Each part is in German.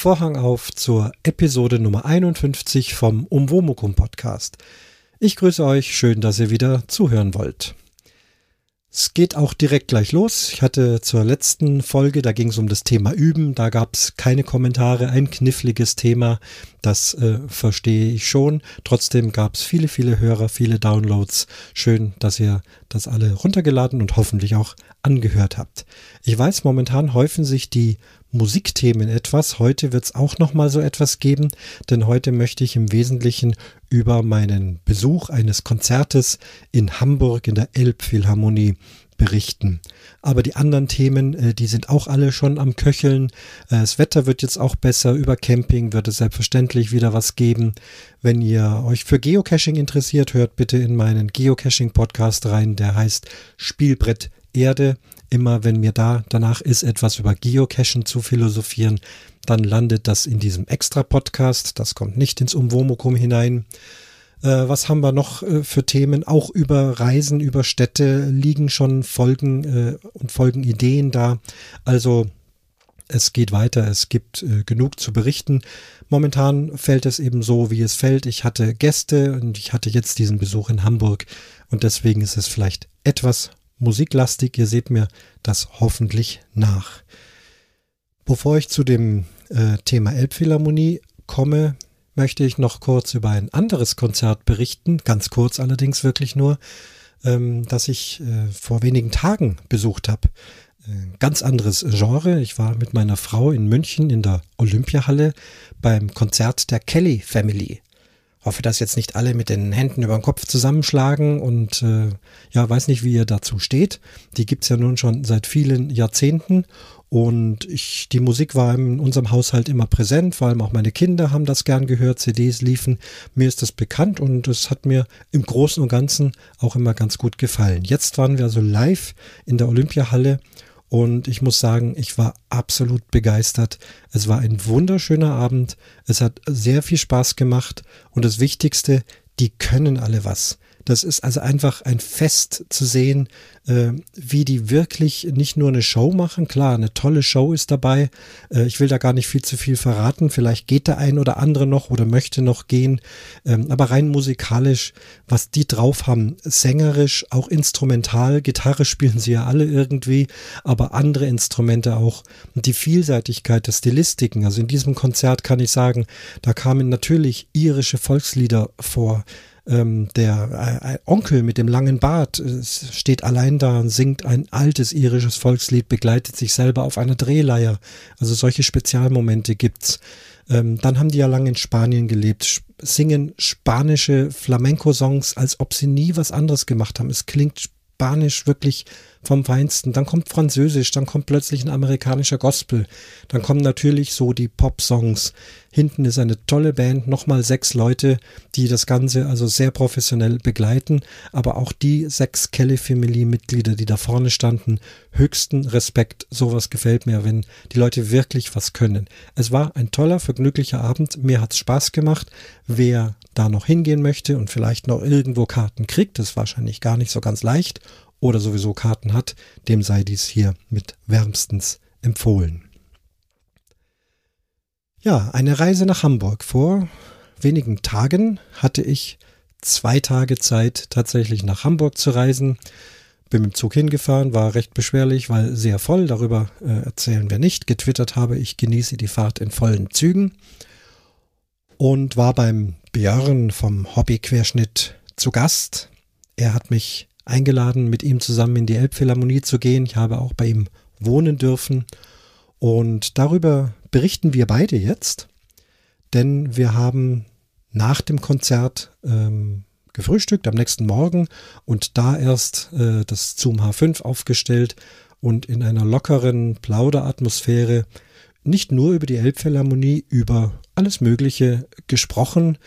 Vorhang auf zur Episode Nummer 51 vom Umwomukum Podcast. Ich grüße euch, schön, dass ihr wieder zuhören wollt. Es geht auch direkt gleich los. Ich hatte zur letzten Folge, da ging es um das Thema Üben, da gab es keine Kommentare, ein kniffliges Thema, das äh, verstehe ich schon. Trotzdem gab es viele, viele Hörer, viele Downloads. Schön, dass ihr das alle runtergeladen und hoffentlich auch angehört habt. Ich weiß, momentan häufen sich die Musikthemen etwas. Heute wird es auch noch mal so etwas geben, denn heute möchte ich im Wesentlichen über meinen Besuch eines Konzertes in Hamburg in der Elbphilharmonie berichten. Aber die anderen Themen, äh, die sind auch alle schon am Köcheln. Äh, das Wetter wird jetzt auch besser. Über Camping wird es selbstverständlich wieder was geben. Wenn ihr euch für Geocaching interessiert, hört bitte in meinen Geocaching-Podcast rein. Der heißt Spielbrett Erde immer wenn mir da danach ist, etwas über Geocachen zu philosophieren, dann landet das in diesem Extra-Podcast. Das kommt nicht ins Umwomukum hinein. Äh, was haben wir noch äh, für Themen? Auch über Reisen, über Städte liegen schon Folgen äh, und Folgenideen da. Also es geht weiter, es gibt äh, genug zu berichten. Momentan fällt es eben so, wie es fällt. Ich hatte Gäste und ich hatte jetzt diesen Besuch in Hamburg und deswegen ist es vielleicht etwas musiklastig. Ihr seht mir das hoffentlich nach. Bevor ich zu dem äh, Thema Elbphilharmonie komme, möchte ich noch kurz über ein anderes Konzert berichten, ganz kurz allerdings wirklich nur, ähm, das ich äh, vor wenigen Tagen besucht habe. Äh, ganz anderes Genre. Ich war mit meiner Frau in München in der Olympiahalle beim Konzert der Kelly Family hoffe, dass jetzt nicht alle mit den Händen über den Kopf zusammenschlagen und äh, ja, weiß nicht, wie ihr dazu steht. Die gibt's ja nun schon seit vielen Jahrzehnten und ich, die Musik war in unserem Haushalt immer präsent, vor allem auch meine Kinder haben das gern gehört, CDs liefen. Mir ist das bekannt und es hat mir im Großen und Ganzen auch immer ganz gut gefallen. Jetzt waren wir also live in der Olympiahalle und ich muss sagen, ich war absolut begeistert. Es war ein wunderschöner Abend. Es hat sehr viel Spaß gemacht. Und das Wichtigste, die können alle was. Das ist also einfach ein Fest zu sehen, äh, wie die wirklich nicht nur eine Show machen. Klar, eine tolle Show ist dabei. Äh, ich will da gar nicht viel zu viel verraten. Vielleicht geht der ein oder andere noch oder möchte noch gehen. Ähm, aber rein musikalisch, was die drauf haben, sängerisch, auch instrumental, Gitarre spielen sie ja alle irgendwie, aber andere Instrumente auch. Und die Vielseitigkeit der Stilistiken. Also in diesem Konzert kann ich sagen, da kamen natürlich irische Volkslieder vor ähm, der äh, Onkel mit dem langen Bart äh, steht allein da und singt ein altes irisches Volkslied, begleitet sich selber auf einer Drehleier. Also solche Spezialmomente gibt's. Ähm, dann haben die ja lange in Spanien gelebt, singen spanische Flamenco-Songs, als ob sie nie was anderes gemacht haben. Es klingt Spanisch wirklich vom Feinsten. Dann kommt Französisch, dann kommt plötzlich ein amerikanischer Gospel. Dann kommen natürlich so die Pop-Songs. Hinten ist eine tolle Band, nochmal sechs Leute, die das Ganze also sehr professionell begleiten. Aber auch die sechs Kelly Family Mitglieder, die da vorne standen, höchsten Respekt. Sowas gefällt mir, wenn die Leute wirklich was können. Es war ein toller, vergnüglicher Abend. Mir hat's Spaß gemacht. Wer da noch hingehen möchte und vielleicht noch irgendwo Karten kriegt, ist wahrscheinlich gar nicht so ganz leicht oder sowieso Karten hat, dem sei dies hier mit wärmstens empfohlen. Ja, eine Reise nach Hamburg. Vor wenigen Tagen hatte ich zwei Tage Zeit, tatsächlich nach Hamburg zu reisen. Bin mit dem Zug hingefahren, war recht beschwerlich, weil sehr voll. Darüber äh, erzählen wir nicht. Getwittert habe, ich genieße die Fahrt in vollen Zügen. Und war beim Björn vom Hobbyquerschnitt zu Gast. Er hat mich eingeladen, mit ihm zusammen in die Elbphilharmonie zu gehen. Ich habe auch bei ihm wohnen dürfen. Und darüber berichten wir beide jetzt, denn wir haben nach dem Konzert ähm, gefrühstückt am nächsten Morgen und da erst äh, das Zoom H5 aufgestellt und in einer lockeren Plauderatmosphäre nicht nur über die Elbphilharmonie, über alles Mögliche gesprochen,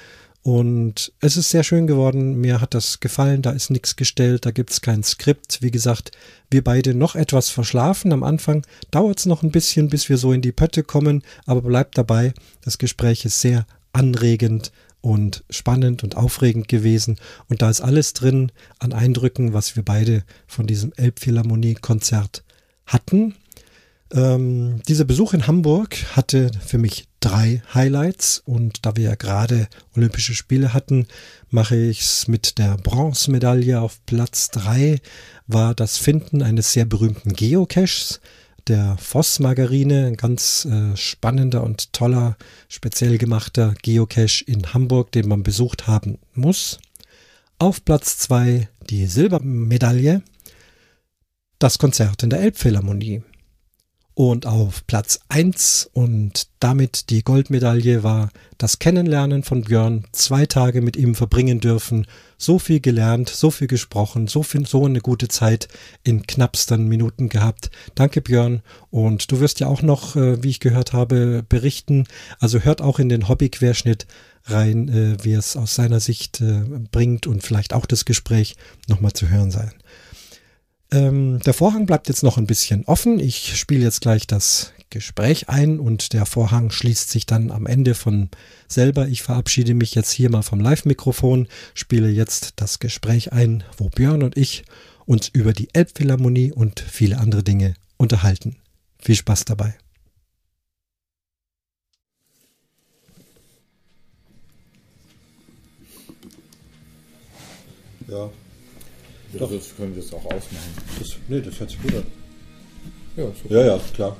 und es ist sehr schön geworden. Mir hat das gefallen. Da ist nichts gestellt. Da gibt es kein Skript. Wie gesagt, wir beide noch etwas verschlafen. Am Anfang dauert es noch ein bisschen, bis wir so in die Pötte kommen. Aber bleibt dabei. Das Gespräch ist sehr anregend und spannend und aufregend gewesen. Und da ist alles drin an Eindrücken, was wir beide von diesem Elbphilharmonie-Konzert hatten. Ähm, dieser Besuch in Hamburg hatte für mich drei Highlights und da wir ja gerade Olympische Spiele hatten, mache ich es mit der Bronzemedaille auf Platz drei war das Finden eines sehr berühmten Geocaches, der Voss-Margarine, ein ganz äh, spannender und toller, speziell gemachter Geocache in Hamburg, den man besucht haben muss. Auf Platz zwei die Silbermedaille, das Konzert in der Elbphilharmonie. Und auf Platz 1 und damit die Goldmedaille war das Kennenlernen von Björn, zwei Tage mit ihm verbringen dürfen, so viel gelernt, so viel gesprochen, so viel, so eine gute Zeit in knappsten Minuten gehabt. Danke Björn und du wirst ja auch noch, äh, wie ich gehört habe, berichten. Also hört auch in den Hobbyquerschnitt rein, äh, wie es aus seiner Sicht äh, bringt und vielleicht auch das Gespräch nochmal zu hören sein. Ähm, der Vorhang bleibt jetzt noch ein bisschen offen. Ich spiele jetzt gleich das Gespräch ein und der Vorhang schließt sich dann am Ende von selber. Ich verabschiede mich jetzt hier mal vom Live-Mikrofon, spiele jetzt das Gespräch ein, wo Björn und ich uns über die Elbphilharmonie und viele andere Dinge unterhalten. Viel Spaß dabei. Ja, Doch. Das können wir es auch ausmachen. das, nee, das hört sich gut an. Ja, so. Ja, ja, klar.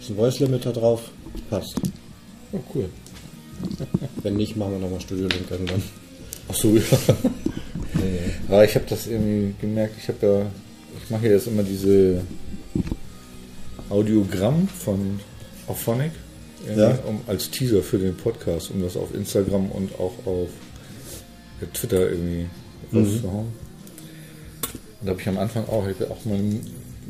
Ist ein Voice Limiter drauf. Passt. Oh, cool. Wenn nicht, machen wir nochmal Studio Link irgendwann. Ach so, ja. Aber ich habe das irgendwie gemerkt, ich habe ja, ich mache ja jetzt immer diese Audiogramm von Auphonic Ja. um, als Teaser für den Podcast, um das auf Instagram und auch auf Twitter irgendwie rauszuhauen. Und da habe ich am Anfang auch, ich auch meine,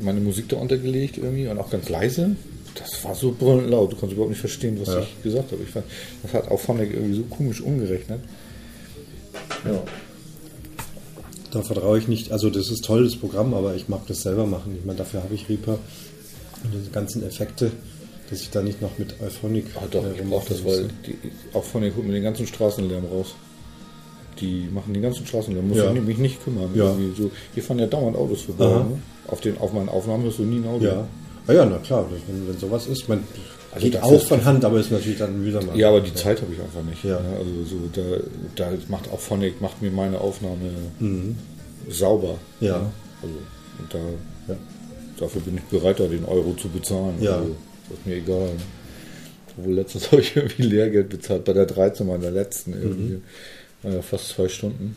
meine Musik da untergelegt irgendwie und auch ganz leise. Das war so brüllend laut, du konntest überhaupt nicht verstehen, was Ja. ich gesagt habe. Ich fand, das hat Auphonic irgendwie so komisch umgerechnet. Ja. Da vertraue ich nicht. Also, das ist toll, das Programm, aber ich mag das selber machen. Ich meine, dafür habe ich Reaper und diese ganzen Effekte, dass ich da nicht noch mit Euphonic Ah, doch, ich brauche das, weil die, auch von den holt mir den ganzen Straßenlärm raus. Die machen den ganzen Straßenlärm, muss Ja. ich mich nicht kümmern. Ja. So, hier fahren ja dauernd Autos vorbei. Ne? Auf, den, auf meinen Aufnahmen hörst du nie ein Auto. Ja. Ah ja, na klar, wenn, wenn sowas ist, man Also geht auch von Hand, aber ist natürlich dann mühsam. Ja, aber die Zeit habe ich einfach nicht. Ja. Ne? Also so, da, da macht auch Phonic, macht mir meine Aufnahme Mhm. sauber. Ja. Ne? Also, und da, Ja. dafür bin ich bereit, da den Euro zu bezahlen. Ja. Also, das ist mir egal. Obwohl letztens habe ich irgendwie Lehrgeld bezahlt bei der 13 meiner letzten irgendwie. War ja fast zwei Stunden.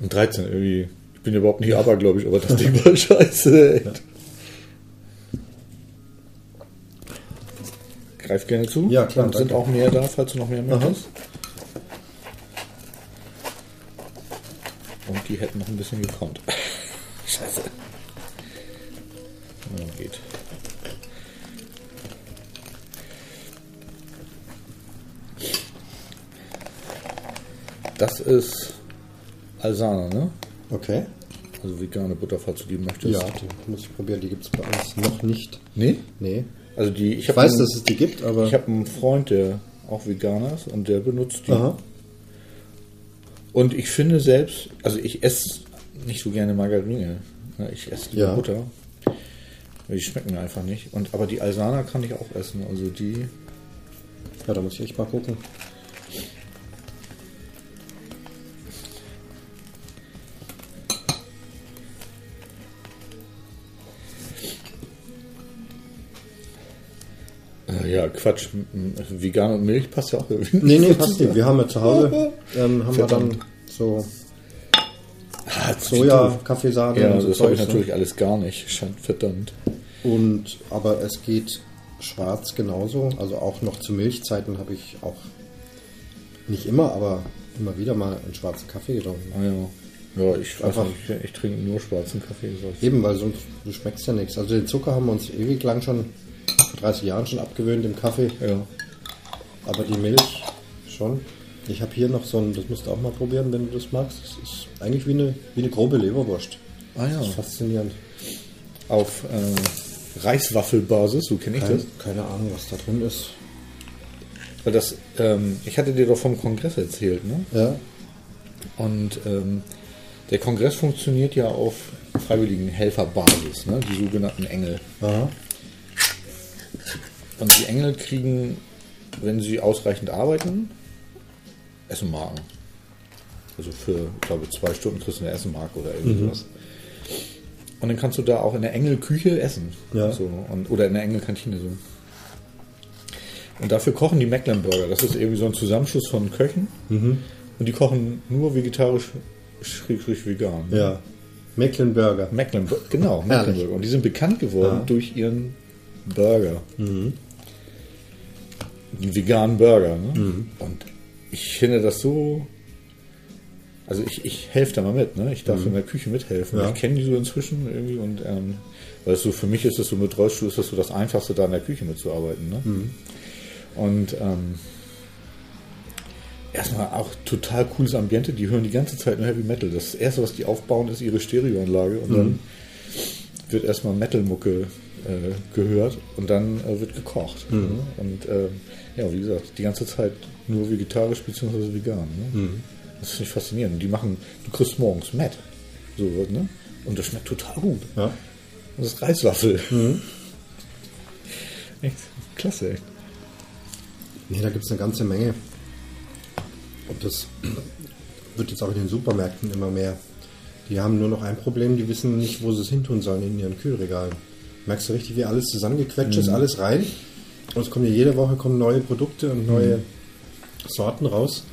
Und 13 irgendwie. Ich bin überhaupt nicht abergläubisch, aber das Ding war scheiße. Echt. Greif gerne zu. Ja, klar, Und sind auch mehr da, falls du noch mehr möchtest. Und die hätten noch ein bisschen gekonnt. Scheiße. Das ist Alsana, ne? Okay. Also vegane Butter, falls du die möchtest. Ja, die muss ich probieren. Die gibt es bei uns noch nicht. Nee? Nee. Also die, ich, Ich weiß, einen, dass es die gibt, aber. ich habe einen Freund, der auch Veganer ist und der benutzt die. Aha. Und ich finde selbst, also ich esse nicht so gerne Margarine. Ja, Ich esse lieber Ja. Butter. Die schmecken mir einfach nicht. Und, aber die Alsana kann ich auch essen. Also die. Ja, da muss ich echt mal gucken. Ja, Quatsch. Vegan und Milch passt ja auch irgendwie. Nee, nee, passt nicht. Wir haben ja zu Hause, ähm, haben wir dann so Ah, Soja, Kaffeesahne Ja, das habe ich ne? natürlich alles gar nicht. Scheint verdammt. Und aber es geht schwarz genauso. Also auch noch zu Milchzeiten habe ich auch nicht immer, aber immer wieder mal einen schwarzen Kaffee getrunken. Ah, ja. Ja, ich Einfach- nicht, ich, trinke nur schwarzen Kaffee. sonst- Eben, weil sonst du schmeckst ja nichts. Also den Zucker haben wir uns ewig lang schon, vor 30 Jahren schon abgewöhnt im Kaffee. Ja. Aber die Milch schon. Ich habe hier noch so ein, das musst du auch mal probieren, wenn du das magst. Das ist eigentlich wie eine, wie eine grobe Leberwurst. Ah ja. Das ist faszinierend. Auf äh, Reiswaffelbasis, so kenne ich Keine, das. keine Ahnung, was da drin ist. Weil das, ähm, ich hatte dir doch vom Kongress erzählt, ne? Ja, Und ähm, der Kongress funktioniert ja auf freiwilligen Helferbasis, ne? die sogenannten Engel. Aha. Und die Engel kriegen, wenn sie ausreichend arbeiten, Essenmarken. Also für, ich glaube, zwei Stunden kriegst du eine Essenmarke oder irgendwas. Und dann kannst du da auch in der Engelküche essen. Ja. So, und, oder in der Engelkantine so. Und dafür kochen die Mecklenburger. Das ist irgendwie so ein Zusammenschluss von Köchen. Und die kochen nur vegetarisch, schrägstrich vegan. Ja. Mecklenburger. Mecklenburg, genau. Mecklenburg. Und die sind bekannt geworden Ja. durch ihren Burger. Den veganen Burger. Ne? Und ich finde das so. Also ich, ich helfe da mal mit, ne? Ich darf in der Küche mithelfen. Ja. Ich kenne die so inzwischen irgendwie und ähm, weil es so für mich ist das so mit Rollstuhl ist das so das Einfachste, da in der Küche mitzuarbeiten. Ne? Und ähm, erstmal auch total cooles Ambiente. Die hören die ganze Zeit nur Heavy Metal. Das erste, was die aufbauen, ist ihre Stereoanlage und dann wird erstmal Metal-Mucke äh, gehört und dann äh, wird gekocht. Ne? Und ähm, ja, wie gesagt, die ganze Zeit nur vegetarisch bzw. vegan. Ne? Das finde ich faszinierend. Und die machen, du kriegst morgens Met. So, ne? Und das schmeckt total gut. Ja. Das ist Reiswaffel. Echt klasse, echt. Nee, da gibt es eine ganze Menge. Und das wird jetzt auch in den Supermärkten immer mehr. Die haben nur noch ein Problem, die wissen nicht, wo sie es hintun sollen in ihren Kühlregalen. Merkst du richtig, wie alles zusammengequetscht ist, alles rein. Und es kommen ja jede Woche kommen neue Produkte und neue Sorten raus.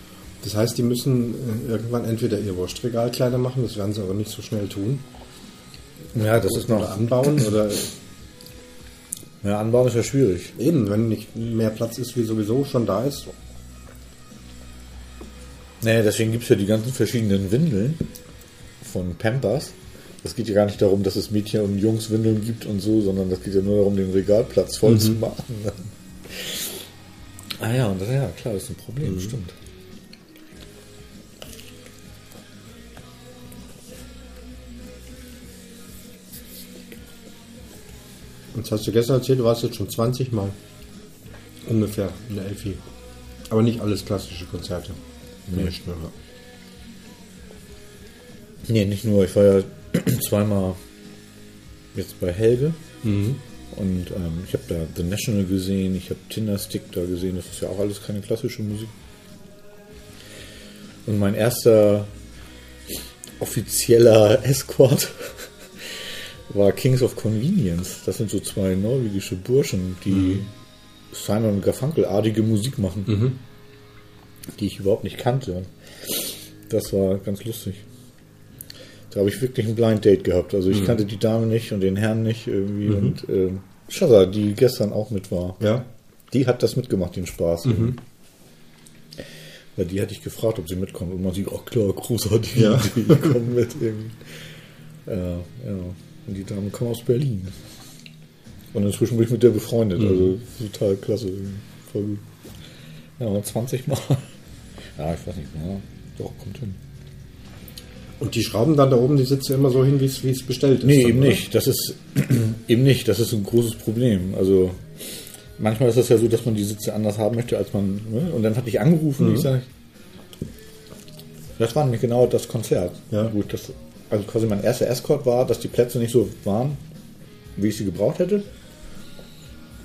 Das heißt, die müssen äh, irgendwann entweder ihr Wurstregal kleiner machen, das werden sie aber nicht so schnell tun. Ja, das ist Oder noch. anbauen oder Ja, anbauen ist ja schwierig. eben, wenn nicht mehr Platz ist, wie sowieso schon da ist. Nee, deswegen gibt es ja die ganzen verschiedenen Windeln von Pampers. Es geht ja gar nicht darum, dass es Mädchen- und Jungswindeln gibt und so, sondern das geht ja nur darum, den Regalplatz voll zu machen. Ah ja, und das, ja, klar, das ist ein Problem, stimmt. Und das hast du gestern erzählt, du warst jetzt schon 20 Mal ungefähr in der Elfi. Aber nicht alles klassische Konzerte. Nee. Nee, nicht nur, ich war ja zweimal jetzt bei Helge und ähm, ich habe da The National gesehen, ich habe Tinderstick da gesehen, das ist ja auch alles keine klassische Musik. Und mein erster offizieller Escort war Kings of Convenience. Das sind so zwei norwegische Burschen, die Simon und Garfunkel-artige Musik machen, die ich überhaupt nicht kannte. Das war ganz lustig. Da habe ich wirklich ein Blind Date gehabt. Also ich kannte die Dame nicht und den Herrn nicht irgendwie. Und ähm, Shazza, die gestern auch mit war, Ja. die hat das mitgemacht, den Spaß. Weil die hatte ich gefragt, ob sie mitkommt. Und man sieht, oh klar, großartig, Ja. die kommen mit irgendwie. Ja, ja. Und die Dame kommt aus Berlin. Und inzwischen bin ich mit der befreundet. Also total klasse. Voll gut. Ja, und 20 Mal. Ja, ich weiß nicht mehr. Doch, kommt hin. Und die schrauben dann da oben die Sitze immer so hin, wie es es bestellt ist. Nee, eben oder? nicht. Das ist eben nicht. Das ist ein großes Problem. Also manchmal ist das ja so, dass man die Sitze anders haben möchte, als man. Ne? Und dann hatte ich angerufen und ich sage, das war nämlich genau das Konzert. Ja. Gut, das, also quasi mein erster Escort war, dass die Plätze nicht so waren, wie ich sie gebraucht hätte.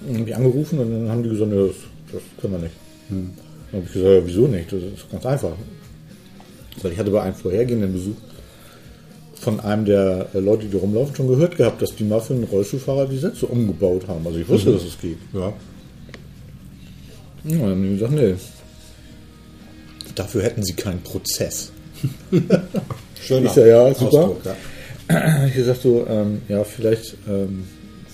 Dann habe ich angerufen und dann haben die gesagt, das, das können wir nicht. Dann habe ich gesagt, ja, wieso nicht? Das ist ganz einfach. Weil ich hatte bei einem vorhergehenden Besuch von einem der Leute, die rumlaufen, schon gehört gehabt, dass die mal für einen Rollstuhlfahrer die Sätze umgebaut haben. Also ich wusste, dass es geht. Ja. Ja, dann haben die gesagt, nee. Dafür hätten sie keinen Prozess. Schöner Ich sag, ja, super. Ausdruck, ja. habe ich gesagt, so, ähm, ja, vielleicht ähm,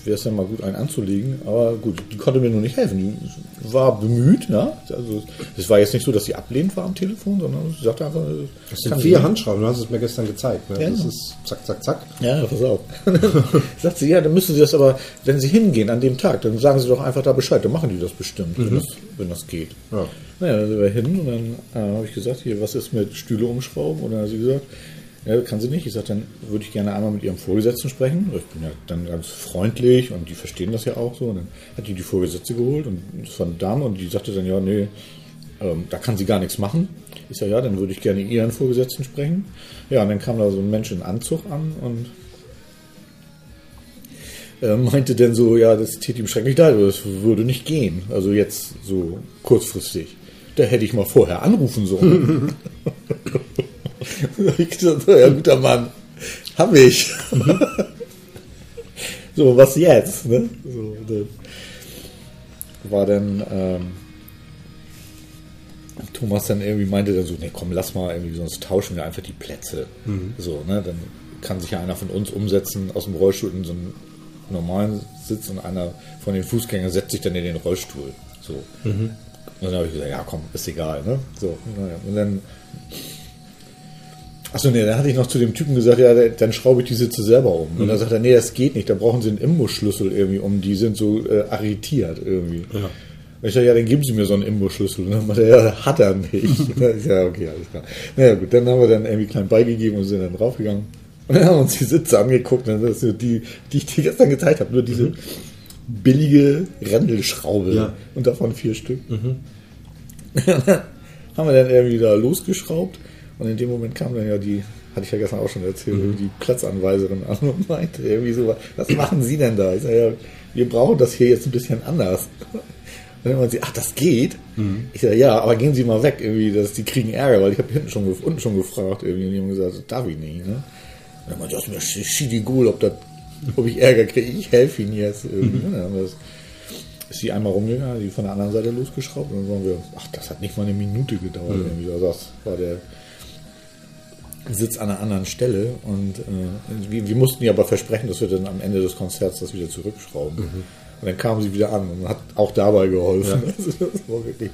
wäre es ja mal gut, einen anzulegen. Aber gut, die konnte mir nur nicht helfen. Die war bemüht, ja. Also es war jetzt nicht so, dass sie ablehnend war am Telefon, sondern sie sagte einfach, äh, Das sind vier. Handschrauben, du hast es mir gestern gezeigt. Ne? Ja, das genau. ist zack, zack, zack. Ja, pass auf. Sagt sie, ja, dann müssen sie das aber, wenn sie hingehen an dem Tag, dann sagen sie doch einfach da Bescheid, dann machen die das bestimmt, wenn, das, wenn das geht. Ja. Naja, dann sind wir hin und dann äh, habe ich gesagt, hier, was ist mit Stühle umschrauben? Und dann hat sie gesagt, ja, kann sie nicht. Ich sagte, dann würde ich gerne einmal mit ihrem Vorgesetzten sprechen. Ich bin ja dann ganz freundlich und die verstehen das ja auch so. Und dann hat die die Vorgesetzte geholt und das war eine Dame und die sagte dann, ja, nee, ähm, da kann sie gar nichts machen. Ich sage, ja, dann würde ich gerne ihren Vorgesetzten sprechen. Ja, und dann kam da so ein Mensch in Anzug an und äh, meinte dann so, ja, das täte ihm schrecklich leid, aber das würde nicht gehen. Also jetzt so kurzfristig. Da hätte ich mal vorher anrufen sollen. ich gesagt, ja, guter Mann, hab ich. so, was jetzt? Ne? So, dann war dann ähm, Thomas dann irgendwie meinte dann so, nee, komm, lass mal irgendwie, sonst tauschen wir einfach die Plätze. So, ne, dann kann sich ja einer von uns umsetzen aus dem Rollstuhl in so einen normalen Sitz und einer von den Fußgängern setzt sich dann in den Rollstuhl. So. Und dann habe ich gesagt, ja komm, ist egal, ne? So, naja. Und dann Achso, nee, dann hatte ich noch zu dem Typen gesagt, ja, dann schraube ich die Sitze selber um. Und dann sagt er, nee, das geht nicht, da brauchen Sie einen Imbusschlüssel irgendwie um, die sind so äh, arretiert irgendwie. Ja. Und ich sage, ja, dann geben Sie mir so einen Imbusschlüssel. Und dann meinte er, ja, hat er nicht. ich ja, okay, alles klar. Naja, gut, dann haben wir dann irgendwie klein beigegeben und sind dann draufgegangen. Und dann haben wir uns die Sitze angeguckt, und das ist so die, die ich dir gestern gezeigt habe, nur diese billige Rändelschraube Ja. und davon vier Stück. haben wir dann irgendwie da losgeschraubt und in dem Moment kam dann ja die, hatte ich ja gestern auch schon erzählt, die Platzanweiserin an und meinte irgendwie so, was machen Sie denn da? Ich sage, ja, wir brauchen das hier jetzt ein bisschen anders. Und dann meinte sie, ach, das geht? Ich sage, ja, aber gehen Sie mal weg, irgendwie, dass die kriegen Ärger, weil ich habe hinten schon, unten schon gefragt, irgendwie, und die haben gesagt, das darf ich nicht, ne? Und dann meinte, das ist mir sch- schiedigul, ob das, ob ich Ärger kriege, ich helfe Ihnen jetzt, irgendwie. Haben wir das, ist sie einmal rumgegangen, die von der anderen Seite losgeschraubt und dann waren wir, ach, das hat nicht mal eine Minute gedauert. Irgendwie. Also das war der Sitz an einer anderen Stelle und äh, wir, wir mussten ihr aber versprechen, dass wir dann am Ende des Konzerts das wieder zurückschrauben. Und dann kam sie wieder an und hat auch dabei geholfen. Also das war wirklich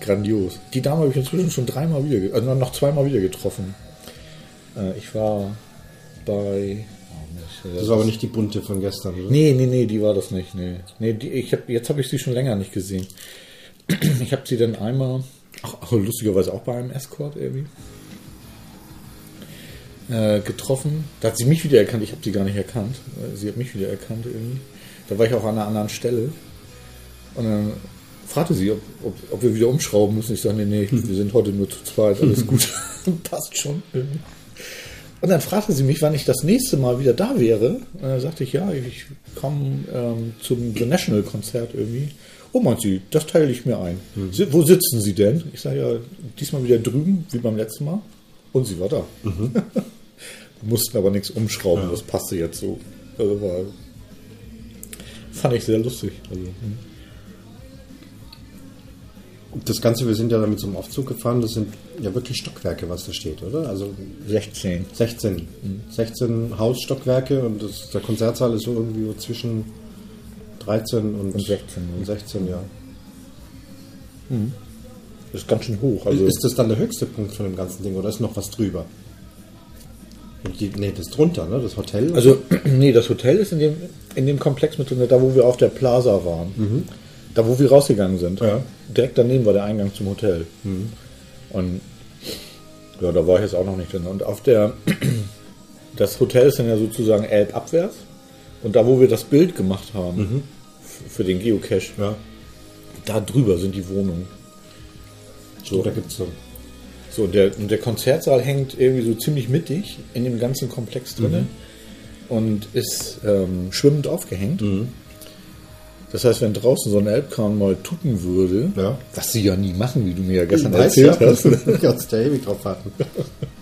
grandios. Die Dame habe ich inzwischen schon dreimal wieder, also noch zweimal wieder getroffen. Äh, ich war bei... Das war aber nicht die bunte von gestern, oder? Nee, nee, nee, die war das nicht. Nee. Nee, die, ich hab, jetzt habe ich sie schon länger nicht gesehen. Ich habe sie dann einmal, ach, lustigerweise auch bei einem Escort irgendwie, äh, getroffen. Da hat sie mich wieder erkannt. Ich habe sie gar nicht erkannt. Äh, Sie hat mich wieder erkannt irgendwie. Da war ich auch an einer anderen Stelle. Und dann fragte sie, ob, ob, ob wir wieder umschrauben müssen. Ich sage, nee, nee, wir sind heute nur zu zweit. Alles gut. Passt schon. Irgendwie. Und dann fragte sie mich, wann ich das nächste Mal wieder da wäre. Und dann sagte ich, ja, ich komme ähm, zum The National Konzert irgendwie. Oh, meint sie, das teile ich mir ein. Sie, wo sitzen Sie denn? Ich sage ja, diesmal wieder drüben, wie beim letzten Mal. Und sie war da. Wir mussten aber nichts umschrauben, das passte jetzt so. Also war, fand ich sehr lustig. Also, hm. Das Ganze, wir sind ja da mit so einem Aufzug gefahren, das sind ja wirklich Stockwerke, was da steht, oder? Also 16. 16. 16 Hausstockwerke und das, der Konzertsaal ist so irgendwie so zwischen 13 und, Und 16, und 16, ja. Das ist ganz schön hoch. Also, ist das dann der höchste Punkt von dem ganzen Ding oder ist noch was drüber? Die, nee, das drunter, ne? Das Hotel. Also, nee, das Hotel ist in dem, in dem Komplex mit drin, da wo wir auf der Plaza waren. Da wo wir rausgegangen sind. Ja. Direkt daneben war der Eingang zum Hotel. Und ja, da war ich jetzt auch noch nicht drin. Und auf der, das Hotel ist dann ja sozusagen elbabwärts. Und da wo wir das Bild gemacht haben, f- für den Geocache, ja. da drüber sind die Wohnungen. So, da gibt es so. So, der, und der Konzertsaal hängt irgendwie so ziemlich mittig in dem ganzen Komplex drin und ist ähm, schwimmend aufgehängt. Das heißt, wenn draußen so ein Elbkran mal tucken würde, Ja. was sie ja nie machen, wie du mir ja gestern erzählt ja. hast, Kannst du ewig drauf warten.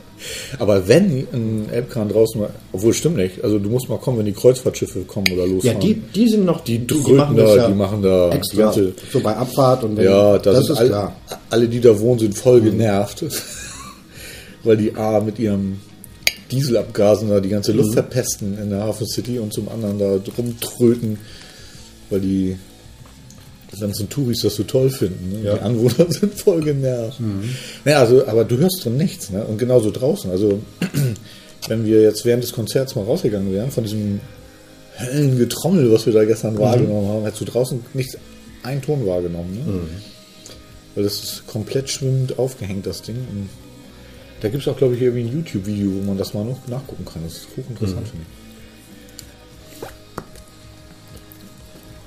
aber wenn ein Elbkran draußen obwohl stimmt nicht, also du musst mal kommen, wenn die Kreuzfahrtschiffe kommen oder Ja, losfahren. die, die sind noch, Die drücken da, die machen da extra. ganze- so bei Abfahrt und wenn, Ja, das, das ist all, klar. Mhm. alle, die da wohnen, sind voll genervt, weil die A mit ihrem Dieselabgasen da die ganze Luft Mhm. verpesten in der Hafen City und zum anderen da rumtröten, weil die ganzen Touris das so toll finden. Ne? Ja. Die Anwohner sind voll genervt. Ja, also, aber du hörst drin nichts. Ne? Und genauso draußen. Also, wenn wir jetzt während des Konzerts mal rausgegangen wären, von diesem hellen Getrommel, was wir da gestern wahrgenommen haben, hättest du draußen nichts, einen Ton wahrgenommen. Ne? Weil das ist komplett schwimmend aufgehängt, das Ding. Und da gibt es auch, glaube ich, irgendwie ein YouTube-Video, wo man das mal noch nachgucken kann. Das ist hochinteressant, finde ich.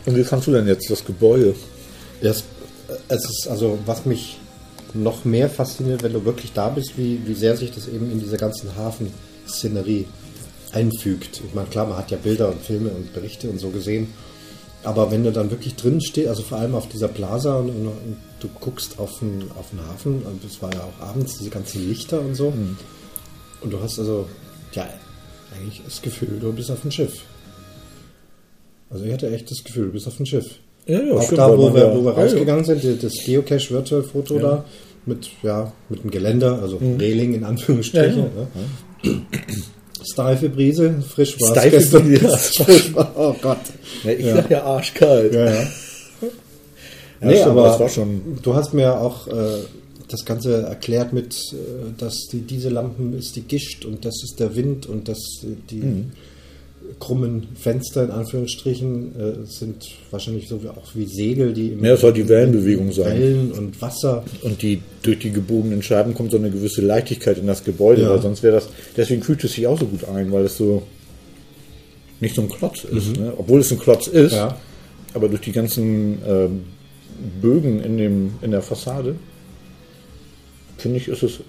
Und wie fandst du denn jetzt das Gebäude? Es, es ist also, was mich noch mehr fasziniert, wenn du wirklich da bist, wie, wie sehr sich das eben in dieser ganzen Hafenszenerie einfügt. Ich meine, klar, man hat ja Bilder und Filme und Berichte und so gesehen. Aber wenn du dann wirklich drin stehst, also vor allem auf dieser Plaza und, und, und du guckst auf den, auf den Hafen, und es war ja auch abends, diese ganzen Lichter und so. Mhm. Und du hast also, ja, eigentlich das Gefühl, du bist auf dem Schiff. Also ich hatte echt das Gefühl, du bist auf dem Schiff. Ja, ja, auch stimmt, da, wo wir, wo wir ja, ja. rausgegangen sind, das Geocache Virtual Foto Ja. da mit, ja, mit dem Geländer, also Reling in Anführungsstrichen. Ja. Ne? Steife Brise, frisch war es Steife gestern. Brise. frisch war, oh Gott. Ich Ja. sag ja arschkalt. Ja, ja. Nee, stimmt, aber das war schon. du hast mir auch äh, das Ganze erklärt mit, äh, dass die, diese Lampen ist die Gischt und das ist der Wind und das äh, die Mhm. Krummen Fenster in Anführungsstrichen äh, sind wahrscheinlich so wie, auch wie Segel, die im, Ja, es soll die Wellenbewegung sein. Wellen und Wasser. Und die, durch die gebogenen Scheiben kommt so eine gewisse Leichtigkeit in das Gebäude, Ja. weil sonst wäre das, deswegen fühlt es sich auch so gut ein, weil es so nicht so ein Klotz ist, ne? obwohl es ein Klotz ist, Mhm. Ja. aber durch die ganzen ähm, Bögen in, dem, in der Fassade, finde ich, ist es,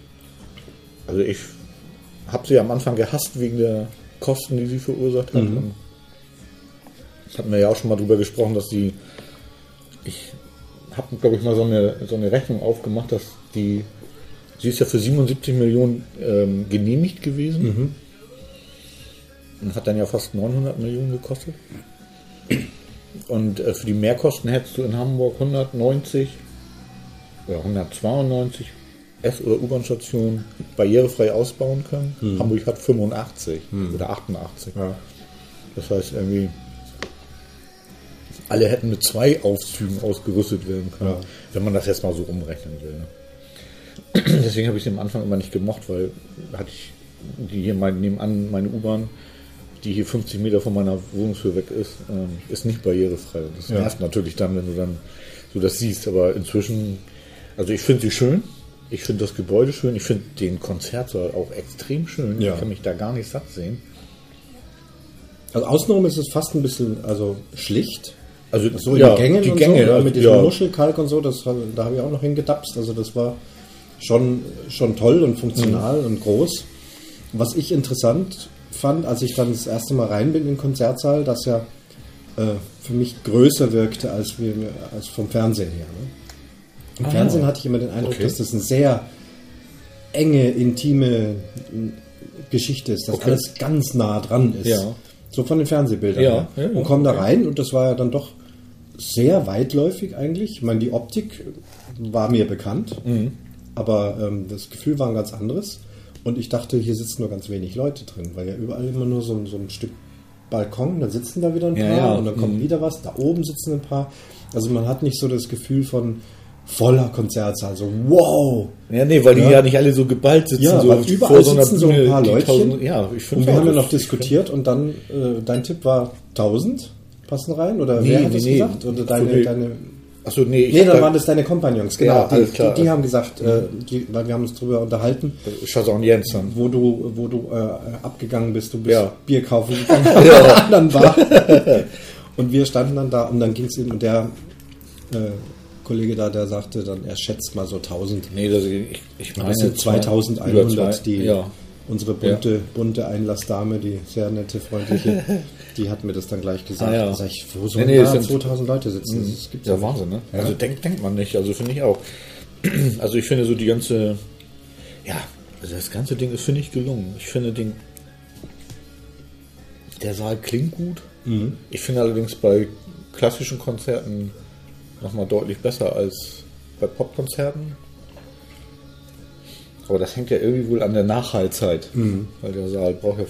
also ich habe sie am Anfang gehasst wegen der Kosten, die sie verursacht hat. Und hatten wir ja auch schon mal drüber gesprochen, dass die, ich habe, glaube ich, mal so eine, so eine Rechnung aufgemacht, dass die, sie ist ja für 77 Millionen ähm, genehmigt gewesen und hat dann ja fast 900 Millionen gekostet. Und äh, für die Mehrkosten hättest du in Hamburg 190 oder 192 S- oder U-Bahn-Stationen barrierefrei ausbauen können. Hamburg hat 85 oder 88. Ja. Das heißt irgendwie, alle hätten mit zwei Aufzügen ausgerüstet werden können, Ja. wenn man das jetzt mal so umrechnen will. ne? Deswegen habe ich sie am Anfang immer nicht gemocht, weil hatte ich die hier mein, nebenan, meine U-Bahn, die hier 50 Meter von meiner Wohnungshöhe weg ist, ähm, ist nicht barrierefrei. Und das Ja. nervt natürlich dann, wenn du dann so das siehst. Aber inzwischen, also ich finde sie schön. Ich finde das Gebäude schön. Ich finde den Konzertsaal auch extrem schön. Ja. Ich kann mich da gar nicht satt sehen. Also außenrum ist es fast ein bisschen also schlicht. Also So in ja, den Gängen die Gänge, so, ja, mit diesem ja. Muschelkalk und so, das, da habe ich auch noch hingedapst. Also das war schon, schon toll und funktional und groß. Was ich interessant fand, als ich dann das erste Mal rein bin in den Konzertsaal, dass ja äh, für mich größer wirkte als, wir, als vom Fernsehen her. Ne? Im Ah, Fernsehen hatte ich immer den Eindruck, okay. dass das eine sehr enge, intime Geschichte ist, dass Okay. alles ganz nah dran ist. Ja. So von den Fernsehbildern. Ja, her. ja, und kommen da rein und das war ja dann doch sehr weitläufig eigentlich. Ich meine, die Optik war mir bekannt, Mhm. aber ähm, das Gefühl war ein ganz anderes. Und ich dachte, hier sitzen nur ganz wenig Leute drin, weil ja überall immer nur so, ein- so ein Stück Balkon, dann sitzen da wieder ein paar und dann kommt Mhm. wieder was, da oben sitzen ein paar. Also man hat nicht so das Gefühl von voller Konzertsaal, so wow! Ja, nee, weil die Ja. ja nicht alle so geballt sitzen. Ja, so weil überall einer sitzen so ein paar tausend- ja, ich finde Und wir haben ja noch diskutiert und dann, äh, dein Tipp war 1000 passen rein? Oder Nee, wer hat nee, das nee. gesagt? Oder so, deine, nee. deine Achso, nee, ich Nee, dann da- waren das deine Kompagnons, genau. Ja, die, klar. die, die haben gesagt, äh, die, weil wir haben uns darüber unterhalten, Shazam Jensen. wo du, wo du äh, abgegangen bist, du bist Ja. Bier kaufen gegangen an der anderen Bar. und wir standen dann da und dann ging es ihm und der äh, Kollege da, der sagte dann, er schätzt mal so 1000. Nee, das, ich, ich meine Das sind zwei- 2100, über zwei- die Ja. unsere bunte, bunte Einlassdame, die sehr nette, freundliche, die hat mir das dann gleich gesagt. Ah, ja. Da sag ich, wo Nee, sollen nee, es sind- 2000 Leute sitzen? Das gibt's Ja. Wahnsinn, ne? Ja. Also denkt, denkt man nicht, also finde ich auch. Also ich finde so die ganze, ja, also das ganze Ding ist, finde ich, gelungen. Ich finde den, der Saal klingt gut. Mhm. Ich finde allerdings bei klassischen Konzerten nochmal deutlich besser als bei Popkonzerten. Aber das hängt ja irgendwie wohl an der Nachhaltzeit. Mhm. Weil der Saal braucht ja,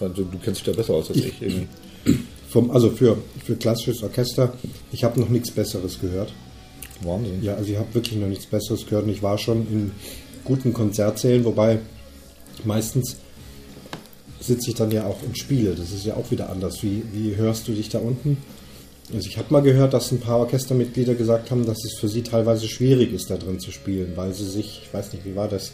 also du kennst dich da besser aus als ich irgendwie. Vom, also für, für klassisches Orchester, ich habe noch nichts Besseres gehört. Wahnsinn. Ja, also ich habe wirklich noch nichts Besseres gehört und ich war schon in guten Konzertsälen, wobei meistens sitze ich dann ja auch und spiele. Das ist ja auch wieder anders. Wie, wie hörst du dich da unten? Also ich habe mal gehört, dass ein paar Orchestermitglieder gesagt haben, dass es für sie teilweise schwierig ist, da drin zu spielen, weil sie sich, ich weiß nicht, wie war das,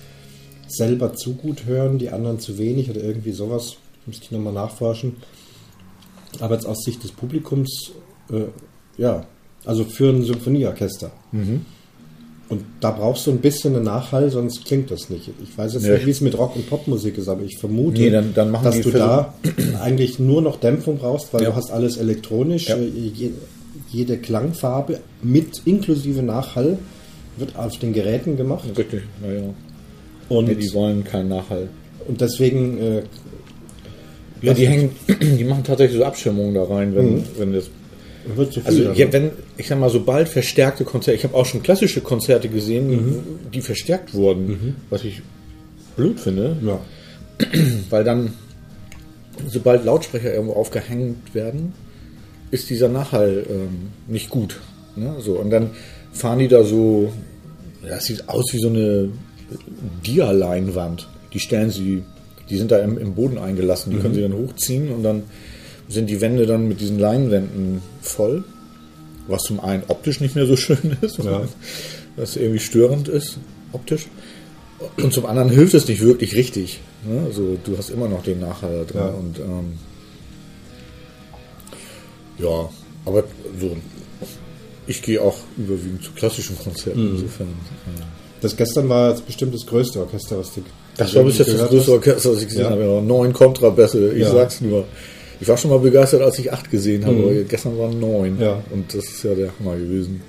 selber zu gut hören, die anderen zu wenig oder irgendwie sowas. Müsste ich nochmal nachforschen. Aber jetzt aus Sicht des Publikums, äh, ja, also für ein Symphonieorchester Und da brauchst du ein bisschen einen Nachhall, sonst klingt das nicht. Ich weiß jetzt Ja. nicht, wie es mit Rock- und Popmusik ist, aber ich vermute, Nee, dann- dann dass du da eigentlich nur noch Dämpfung brauchst, weil Ja. du hast alles elektronisch. Ja. Äh, Je, jede Klangfarbe mit inklusive Nachhall wird auf den Geräten gemacht. Richtig, naja. Und, Nee, die wollen keinen Nachhall. und deswegen äh, Ja, die hängen, die machen tatsächlich so Abschirmungen da rein, wenn, wenn das. Wird zu viel. Also ja, wenn, ich sag mal, sobald verstärkte Konzerte, ich habe auch schon klassische Konzerte gesehen, Mhm. die verstärkt wurden, was ich blöd finde, ja. weil dann, sobald Lautsprecher irgendwo aufgehängt werden, ist dieser Nachhall ähm, nicht gut. Ne? So, und dann fahren die da so, ja, es sieht aus wie so eine Dia-Leinwand. Die stellen sie, die sind da im, im Boden eingelassen, die können sie dann hochziehen und dann sind die Wände dann mit diesen Leinwänden voll. Was zum einen optisch nicht mehr so schön ist, Ja. was irgendwie störend ist, optisch. Und zum anderen hilft es nicht wirklich richtig. Ne? Also du hast immer noch den Nachhall da drin. Ja. Und ähm, ja, aber so, ich gehe auch überwiegend zu klassischen Konzerten. Mhm. Insofern. äh, Das gestern war jetzt bestimmt das größte Orchester, was die. Das war bis jetzt das größte. Orchester, was ich gesehen Ja. habe. Ja, neun Kontrabässe, ich Ja. sag's nur. Ich war schon mal begeistert, als ich acht gesehen habe, Mhm. aber gestern waren neun. Ja. Und das ist ja der Hammer gewesen.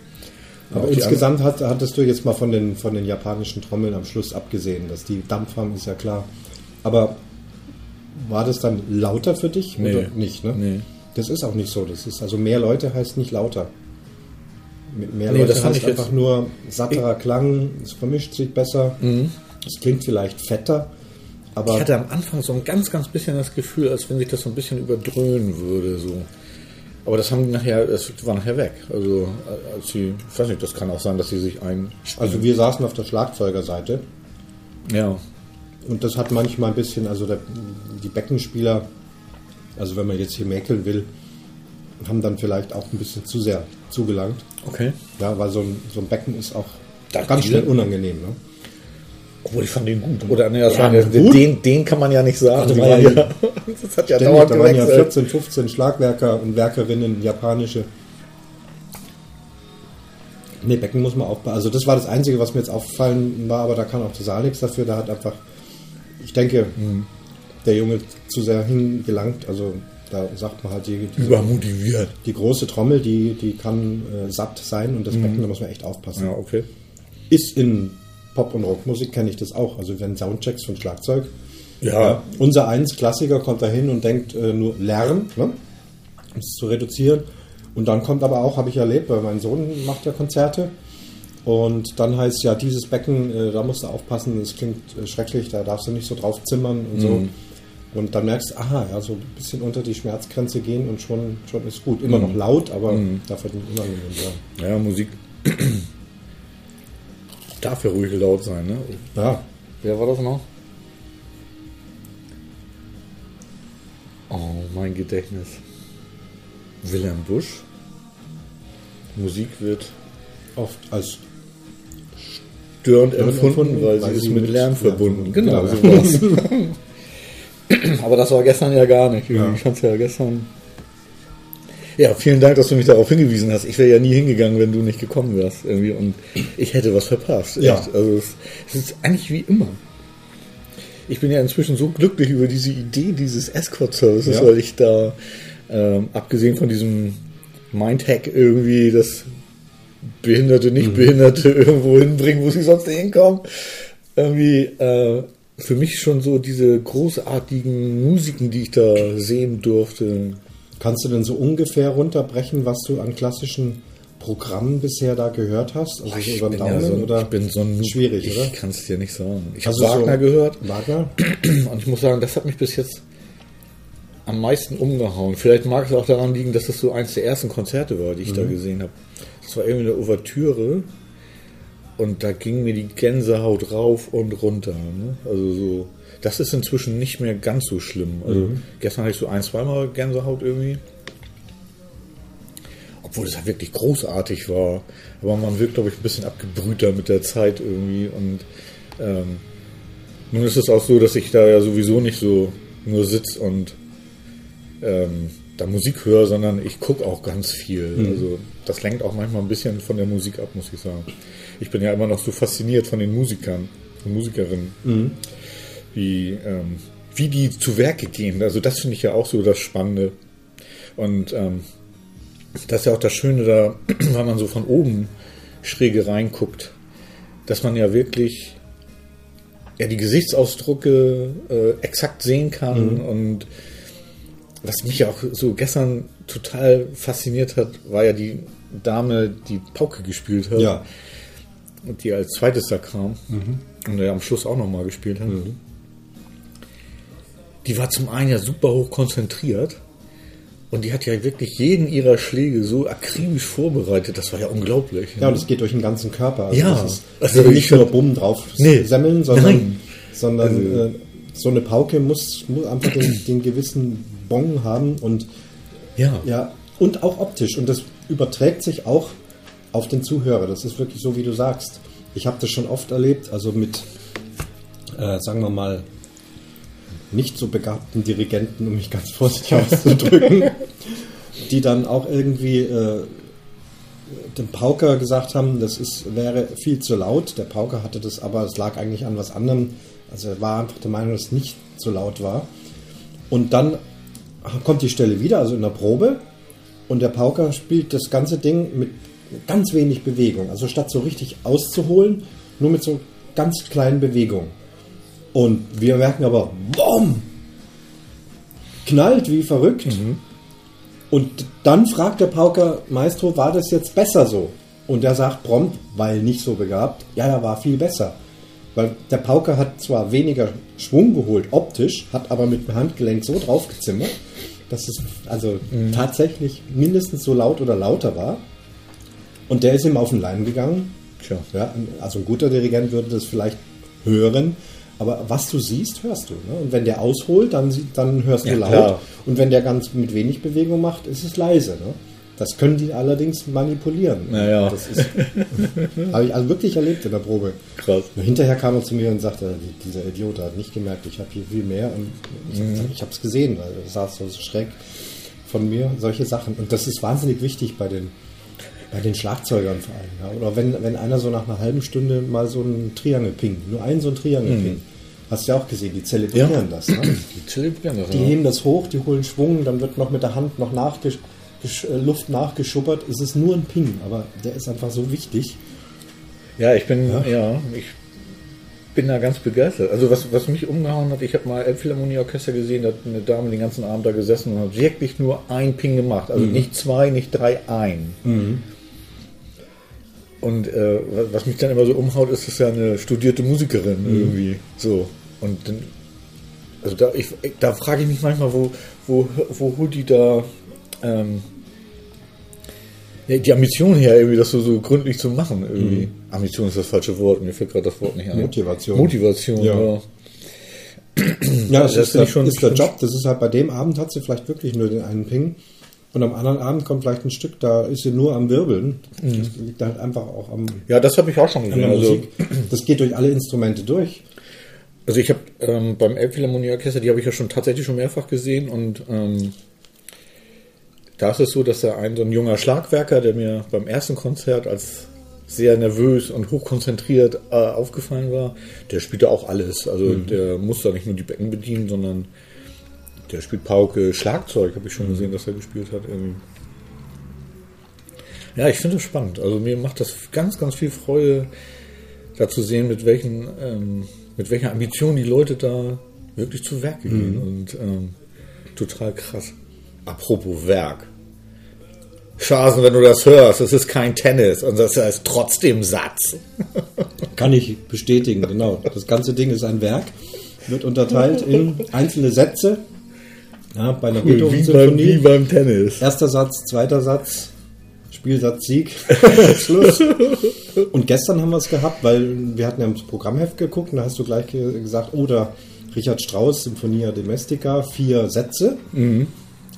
Aber insgesamt hat, hattest du jetzt mal von den, von den japanischen Trommeln am Schluss abgesehen, dass die Dampf haben, ist ja klar. Aber war das dann lauter für dich Nee. oder nicht? Ne? Nee. Das ist auch nicht so. Das ist also mehr Leute heißt nicht lauter. Mehr Nee, Leute das heißt einfach nur satterer Klang, es vermischt sich besser, es klingt vielleicht fetter, aber Ich hatte am Anfang so ein ganz, ganz bisschen das Gefühl, als wenn sich das so ein bisschen überdröhnen würde. So. Aber das haben die nachher, das war nachher weg. Also, als sie, ich weiß nicht, das kann auch sein, dass sie sich ein. also wir saßen auf der Schlagzeugerseite Ja, Und das hat manchmal ein bisschen, also der, die Beckenspieler, also wenn man jetzt hier mäkeln will, haben dann vielleicht auch ein bisschen zu sehr zugelangt. okay. Ja, weil so ein, so ein Becken ist auch Das ganz schnell unangenehm. Ne? Obwohl ich fand den gut. Oder nee, das Ja, war gut. Den, den kann man ja nicht sagen. Also ja- das hat ja Ständig, dauernd da waren ja gewechselt. 14, 15 Schlagwerker und Werkerinnen, japanische. Nee, Becken muss man aufbauen. Also das war das Einzige, was mir jetzt aufgefallen war, aber da kann auch der Saal nichts dafür. Da hat einfach, ich denke, Mhm. der Junge zu sehr hingelangt. Also da sagt man halt, die, diese, Übermotiviert. die große Trommel, die, die kann äh, satt sein und das Becken, da muss man echt aufpassen. Mhm. Ja, okay. Ist in Pop- und Rockmusik kenne ich das auch. Also wenn Soundchecks von Schlagzeug. Ja. Unser eins Klassiker kommt da hin und denkt äh, nur Lärm, ne? um es zu reduzieren. Und dann kommt aber auch, habe ich erlebt, weil mein Sohn macht ja Konzerte. Und dann heißt ja, dieses Becken, äh, da musst du aufpassen, das klingt äh, schrecklich, da darfst du nicht so drauf zimmern und so. Und dann merkst du, aha, ja, so ein bisschen unter die Schmerzgrenze gehen und schon, schon ist gut. Immer noch laut, aber dafür nicht unangenehm. Ja, Musik darf ja ruhig laut sein, ne? ja, Wer war das noch? Oh, mein Gedächtnis. Wilhelm Busch. Musik wird oft als störend empfunden, empfunden, weil, weil sie ist mit mit Lärm verbunden. Genau, Genau. sowas. Aber das war gestern ja gar nicht. Ja. Ich fand's ja gestern. Ja, vielen Dank, dass du mich darauf hingewiesen hast. Ich wäre ja nie hingegangen, wenn du nicht gekommen wärst. Irgendwie. Und ich hätte was verpasst. Ja. Echt. Also es, es ist eigentlich wie immer. Ich bin ja inzwischen so glücklich über diese Idee dieses Escort-Services, Ja. weil ich da, ähm, abgesehen von diesem Mindhack irgendwie, das Behinderte, Nicht-Behinderte irgendwo hinbringen, wo sie sonst nicht hinkommen, irgendwie äh, für mich schon so diese großartigen Musiken, die ich da sehen durfte. Kannst du denn so ungefähr runterbrechen, was du an klassischen Programmen bisher da gehört hast? Also so über den Daumen so, oder? ich bin so ein schwierig, ich oder? kann es dir nicht sagen. Ich Also habe Wagner so- gehört Wagner? und ich muss sagen, das hat mich bis jetzt am meisten umgehauen. Vielleicht mag es auch daran liegen, dass das so eins der ersten Konzerte war, die ich da Mhm. gesehen habe. Das war irgendwie eine Ouvertüre und da ging mir die Gänsehaut rauf und runter. Ne? Also so, das ist inzwischen nicht mehr ganz so schlimm. Also Mhm. gestern hatte ich so ein, zweimal Gänsehaut irgendwie. Obwohl es ja wirklich großartig war. Aber man wird, glaube ich, ein bisschen abgebrühter mit der Zeit irgendwie. Und ähm, nun ist es auch so, dass ich da ja sowieso nicht so nur sitz und ähm, da Musik höre, sondern ich gucke auch ganz viel. Mhm. Also das lenkt auch manchmal ein bisschen von der Musik ab, muss ich sagen. Ich bin ja immer noch so fasziniert von den Musikern und Musikerinnen, mhm. Wie, ähm, wie die zu Werke gehen. Also das finde ich ja auch so das Spannende. Und ähm, das ist ja auch das Schöne da, wenn man so von oben schräge reinguckt, dass man ja wirklich ja, die Gesichtsausdrücke äh, exakt sehen kann mhm. und was mich auch so gestern total fasziniert hat, war ja die Dame, die Pauke gespielt hat. Ja. Und die als zweites da kam. Mhm. Und er am Schluss auch nochmal gespielt hat. Mhm. Die war zum einen ja super hoch konzentriert. Und die hat ja wirklich jeden ihrer Schläge so akribisch vorbereitet. Das war ja unglaublich. Ja, und es geht durch den ganzen Körper. Also ja. Das ist also nicht nur Bumm drauf nee. semmeln, sondern, sondern also, äh, so eine Pauke muss, muss einfach den, den gewissen Bon haben und ja. ja, und auch optisch. Und das überträgt sich auch auf den Zuhörer. Das ist wirklich so, wie du sagst. Ich habe das schon oft erlebt, also mit, äh, sagen wir mal, nicht so begabten Dirigenten, um mich ganz vorsichtig auszudrücken, die dann auch irgendwie äh, dem Pauker gesagt haben, das ist, wäre viel zu laut. Der Pauker hatte das aber, es lag eigentlich an was anderem. Also er war einfach der Meinung, dass es nicht zu laut war. Und dann kommt die Stelle wieder, also in der Probe. Und der Pauker spielt das ganze Ding mit ganz wenig Bewegung. Also statt so richtig auszuholen, nur mit so ganz kleinen Bewegungen. Und wir merken aber, BOM! Knallt wie verrückt. Mhm. Und dann fragt der Pauker Maestro, war das jetzt besser so? Und er sagt prompt, weil nicht so begabt, ja, er war viel besser. Weil der Pauker hat zwar weniger Schwung geholt optisch, hat aber mit dem Handgelenk so draufgezimmert, dass es also mhm. tatsächlich mindestens so laut oder lauter war. Und der ist ihm auf den Leim gegangen. Tja. Ja, also ein guter Dirigent würde das vielleicht hören, aber was du siehst, hörst du. Ne? Und wenn der ausholt, dann, dann hörst du ja, laut. Klar. Und wenn der ganz mit wenig Bewegung macht, ist es leise. Ne? Das können die allerdings manipulieren. Naja. Das habe ich also wirklich erlebt in der Probe. Krass. Und hinterher kam er zu mir und sagte, dieser Idiot hat nicht gemerkt, ich habe hier viel mehr. Und ich, mhm. ich habe es gesehen, weil er saß so schräg von mir, solche Sachen. Und das ist wahnsinnig wichtig bei den, bei den Schlagzeugern vor allem. Ja. Oder wenn, wenn einer so nach einer halben Stunde mal so einen Triangel pingt, nur einen so einen Triangel mhm. pingt. Hast du ja auch gesehen, die zelebrieren ja. das. Ne? Die zelebrieren das. Die ja. heben das hoch, die holen Schwung, dann wird noch mit der Hand noch nachgesch äh, Luft nachgeschuppert. Es ist nur ein Ping, aber der ist einfach so wichtig. Ja, ich bin, ja, ja ich bin da ganz begeistert. Also was, was mich umgehauen hat, ich habe mal Elbphilharmonieorchester gesehen, da hat eine Dame den ganzen Abend da gesessen und hat wirklich nur ein Ping gemacht. Also mhm. nicht zwei, nicht drei, ein. Mhm. Und äh, was mich dann immer so umhaut, ist, dass ja eine studierte Musikerin mhm. irgendwie. So. Und dann, also da, da frage ich mich manchmal, wo, wo, wo holt die da ähm, die Ambition her, irgendwie das so, so gründlich zu machen. Irgendwie. Mhm. Ambition ist das falsche Wort, mir fällt gerade das Wort nicht ein. Motivation. Motivation, ja. Ja, ja das, das ist, der, schon, ist der Job. Das ist halt bei dem Abend hat sie vielleicht wirklich nur den einen Ping. Und am anderen Abend kommt vielleicht ein Stück, da ist sie nur am Wirbeln. Mhm. Das liegt halt einfach auch am. Ja, das habe ich auch schon gesehen. Also, das geht durch alle Instrumente durch. Also ich habe ähm, beim Elbphilharmonieorchester, die habe ich ja schon tatsächlich schon mehrfach gesehen und ähm, da ist es so, dass da ein so ein junger Schlagwerker, der mir beim ersten Konzert als sehr nervös und hochkonzentriert äh, aufgefallen war, der spielte auch alles. Also mhm. der muss da nicht nur die Becken bedienen, sondern der spielt Pauke, Schlagzeug, habe ich schon gesehen, dass er gespielt hat. Irgendwie. Ja, ich finde das spannend. Also mir macht das ganz, ganz viel Freude, da zu sehen, mit welchen, ähm, mit welcher Ambition die Leute da wirklich zu Werke gehen. Mhm. Und ähm, total krass. Apropos Werk. Schasen, wenn du das hörst, es ist kein Tennis und das heißt trotzdem Satz. Kann ich bestätigen, genau. Das ganze Ding ist ein Werk, wird unterteilt in einzelne Sätze. Ja, bei einer cool, wie, beim, wie beim Tennis. Erster Satz, zweiter Satz, Spielsatz, Sieg, Schluss. Und gestern haben wir es gehabt, weil wir hatten ja ins Programmheft geguckt und da hast du gleich gesagt, oder oh, Richard Strauss, Symphonia Domestica, vier Sätze. Mhm.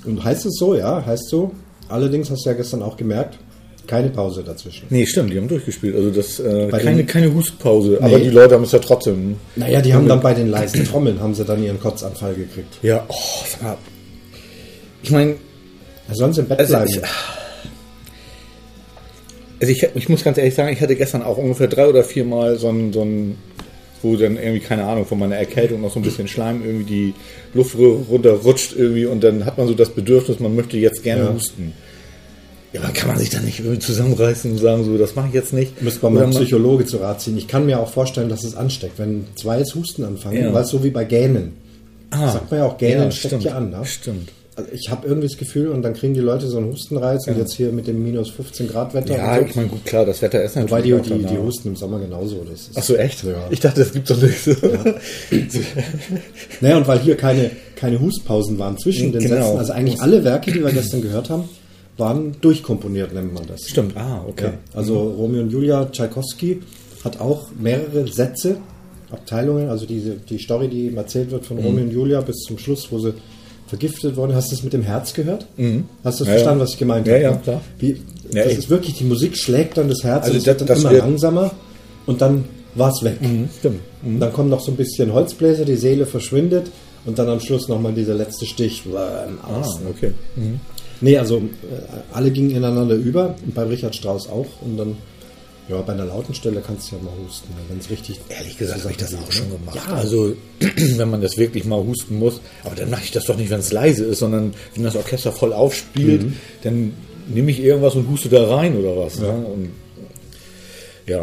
Und heißt es so, ja, heißt so. Allerdings hast du ja gestern auch gemerkt, keine Pause dazwischen. Nee, stimmt, die haben durchgespielt. Also das äh, keine, keine Hustpause, nee. aber die Leute haben es ja trotzdem. Naja, die haben dann bei den leisen Trommeln haben sie dann ihren Kotzanfall gekriegt. Ja, oh, mal. Ich meine, sonst im Bett Also bleiben. ich, also ich, ich muss ganz ehrlich sagen, ich hatte gestern auch ungefähr drei oder vier Mal so ein, so ein wo dann irgendwie, keine Ahnung, von meiner Erkältung noch so ein bisschen Schleim irgendwie die Luft ru- runterrutscht irgendwie und dann hat man so das Bedürfnis, man möchte jetzt gerne Ja. husten. Ja, aber kann man sich dann nicht irgendwie zusammenreißen und sagen, so, das mache ich jetzt nicht? Müsste man mal einen Psychologe zu Rat ziehen. Ich kann mir auch vorstellen, dass es ansteckt. Wenn zwei jetzt Husten anfangen, Ja. weil es so wie bei Gähnen. Ah. Sagt man ja auch, Gähnen Ja, steckt ja an. Ne? Stimmt. Also ich habe irgendwie das Gefühl, und dann kriegen die Leute so einen Hustenreiz und jetzt hier mit dem minus 15 Grad Wetter. Ja, und ich so. meine, gut, klar, das Wetter ist natürlich Wobei die, auch die, die husten im Sommer genauso. Das ist, Ach so, echt? Ja. Ich dachte, das gibt's doch nicht so. Naja, und weil hier keine, keine Hustpausen waren zwischen den Genau. Sätzen, also eigentlich alle Werke, die wir gestern gehört haben, waren durchkomponiert, nennt man das. Stimmt, ah, okay. Ja, also Romeo und Julia, Tchaikovsky hat auch mehrere Sätze, Abteilungen, also diese, die Story, die eben erzählt wird von Mhm. Romeo und Julia bis zum Schluss, wo sie vergiftet wurden. Hast du das mit dem Herz gehört? Hast du Mhm. Ja, verstanden, ja. was ich gemeint Ja, habe? ja, klar. Wie, Ja, das ist wirklich, die Musik schlägt dann das Herz, Also und es das- wird dann immer langsamer und dann war es weg. Stimmt. Und dann kommt noch so ein bisschen Holzbläser, die Seele verschwindet und dann am Schluss nochmal dieser letzte Stich. Blam, Ah, okay. Nee, also äh, alle gingen ineinander über und bei Richard Strauss auch. Und dann, ja, bei einer lauten Stelle kannst du ja mal husten, wenn es richtig. Ehrlich gesagt habe ich das auch schon gemacht. Ja, Also, wenn man das wirklich mal husten muss, aber dann mache ich das doch nicht, wenn es leise ist, sondern wenn das Orchester voll aufspielt, dann nehme ich irgendwas und huste da rein oder was. Ja. Ne? Und, ja,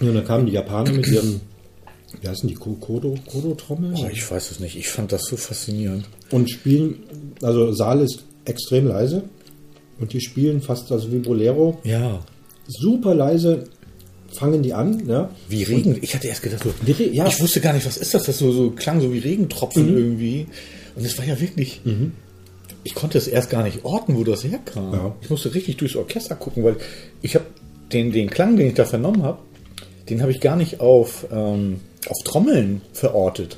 Ja, und dann kamen die Japaner mit ihrem, wie heißen die, Ko- Kodo, Kodo-Trommel? oh, ich weiß es nicht. Ich fand das so faszinierend. Und spielen, also Saal ist extrem leise und die spielen fast also wie Bolero, Ja. super leise fangen die an, ja. Wie Regen. Ich hatte erst gedacht, so, Re- ja. ich wusste gar nicht, was ist das? Das so, so klang so wie Regentropfen irgendwie. Und es war ja wirklich. Ich konnte es erst gar nicht orten, wo das herkam. Ja. Ich musste richtig durchs Orchester gucken, weil ich habe den, den Klang, den ich da vernommen habe, den habe ich gar nicht auf, ähm, auf Trommeln verortet.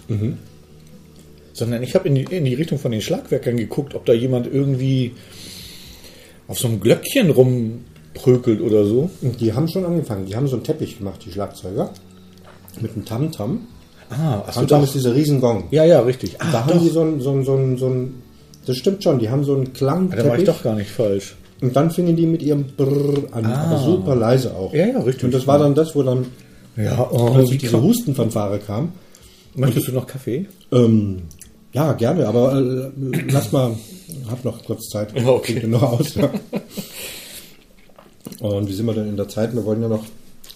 Sondern ich habe in die, in die Richtung von den Schlagwerkern geguckt, ob da jemand irgendwie auf so einem Glöckchen rumprökelt oder so. Und die haben schon angefangen, die haben so einen Teppich gemacht, die Schlagzeuger, mit einem Tam-Tam. Ah, achso, Tam-Tam ist dieser Riesengong. Ja, ja, richtig. da Ah, haben doch. die so ein, so ein, so ein, so ein, das stimmt schon, die haben so einen Klang. Ja, da war ich doch gar nicht falsch. Und dann fingen die mit ihrem Brrr an, aber super leise auch. Ah. Ja, ja, richtig. Und das war dann das, wo dann Ja, oh, diese. Hustenfanfare kam. Möchtest du noch Kaffee? Ähm, ja, gerne, aber äh, lass mal, hab noch kurz Zeit. Ja, okay. Noch aus, ja. Und wie sind wir denn in der Zeit? Wir wollen ja noch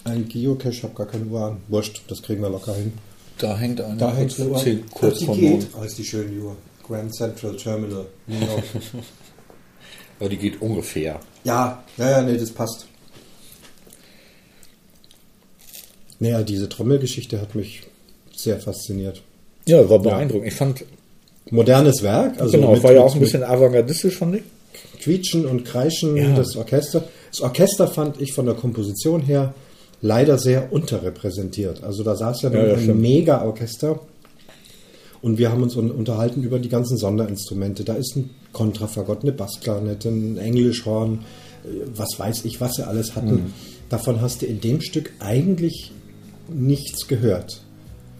ein Geocache, hab gar keine Uhr an. Wurscht, das kriegen wir locker hin. Da hängt einer. Da hängt eine Uhr. Zehn- kurz die vor geht. Oh, ist die schöne Uhr. Grand Central Terminal, New York. Ja, die geht ungefähr. ja, ja, ja, nee, das passt. Naja, diese Trommelgeschichte hat mich sehr fasziniert. Ja, war beeindruckend. Ich fand, Modernes Werk, also genau, mit, war ja auch ein bisschen avantgardistisch, fand ich. Quietschen und Kreischen Ja. des Orchester. Das Orchester fand ich von der Komposition her leider sehr unterrepräsentiert. Also da saß ja, Ja, ein. Mega-Orchester und wir haben uns un unterhalten über die ganzen Sonderinstrumente. Da ist ein Kontrafagott, eine Bassklarinette, ein Englischhorn, äh, was weiß ich, was sie alles hatten. Mhm. Davon hast du in dem Stück eigentlich nichts gehört.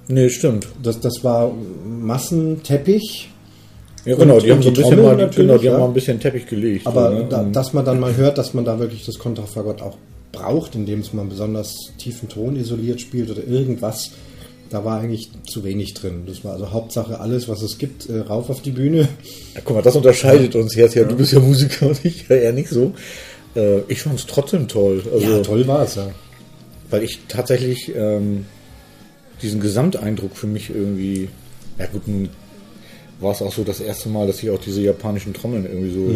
Nee, stimmt. Das, das war Massenteppich. Ja, genau, die haben so ein bisschen Trommel mal, genau, die haben ja. mal ein bisschen Teppich gelegt. Aber so, ne? da, Und- dass man dann mal hört, dass man da wirklich das Kontrafagott auch braucht, indem es mal einen besonders tiefen Ton isoliert spielt oder irgendwas, da war eigentlich zu wenig drin. Das war also Hauptsache alles, was es gibt, äh, rauf auf die Bühne. ja, guck mal, das unterscheidet uns jetzt. Ja, du bist ja Musiker und ich ja eher nicht so. Äh, ich fand es trotzdem toll. Also, ja, toll war es, ja. weil ich tatsächlich ähm, diesen Gesamteindruck für mich irgendwie, ja gut, nun war es auch so das erste Mal, dass ich auch diese japanischen Trommeln irgendwie so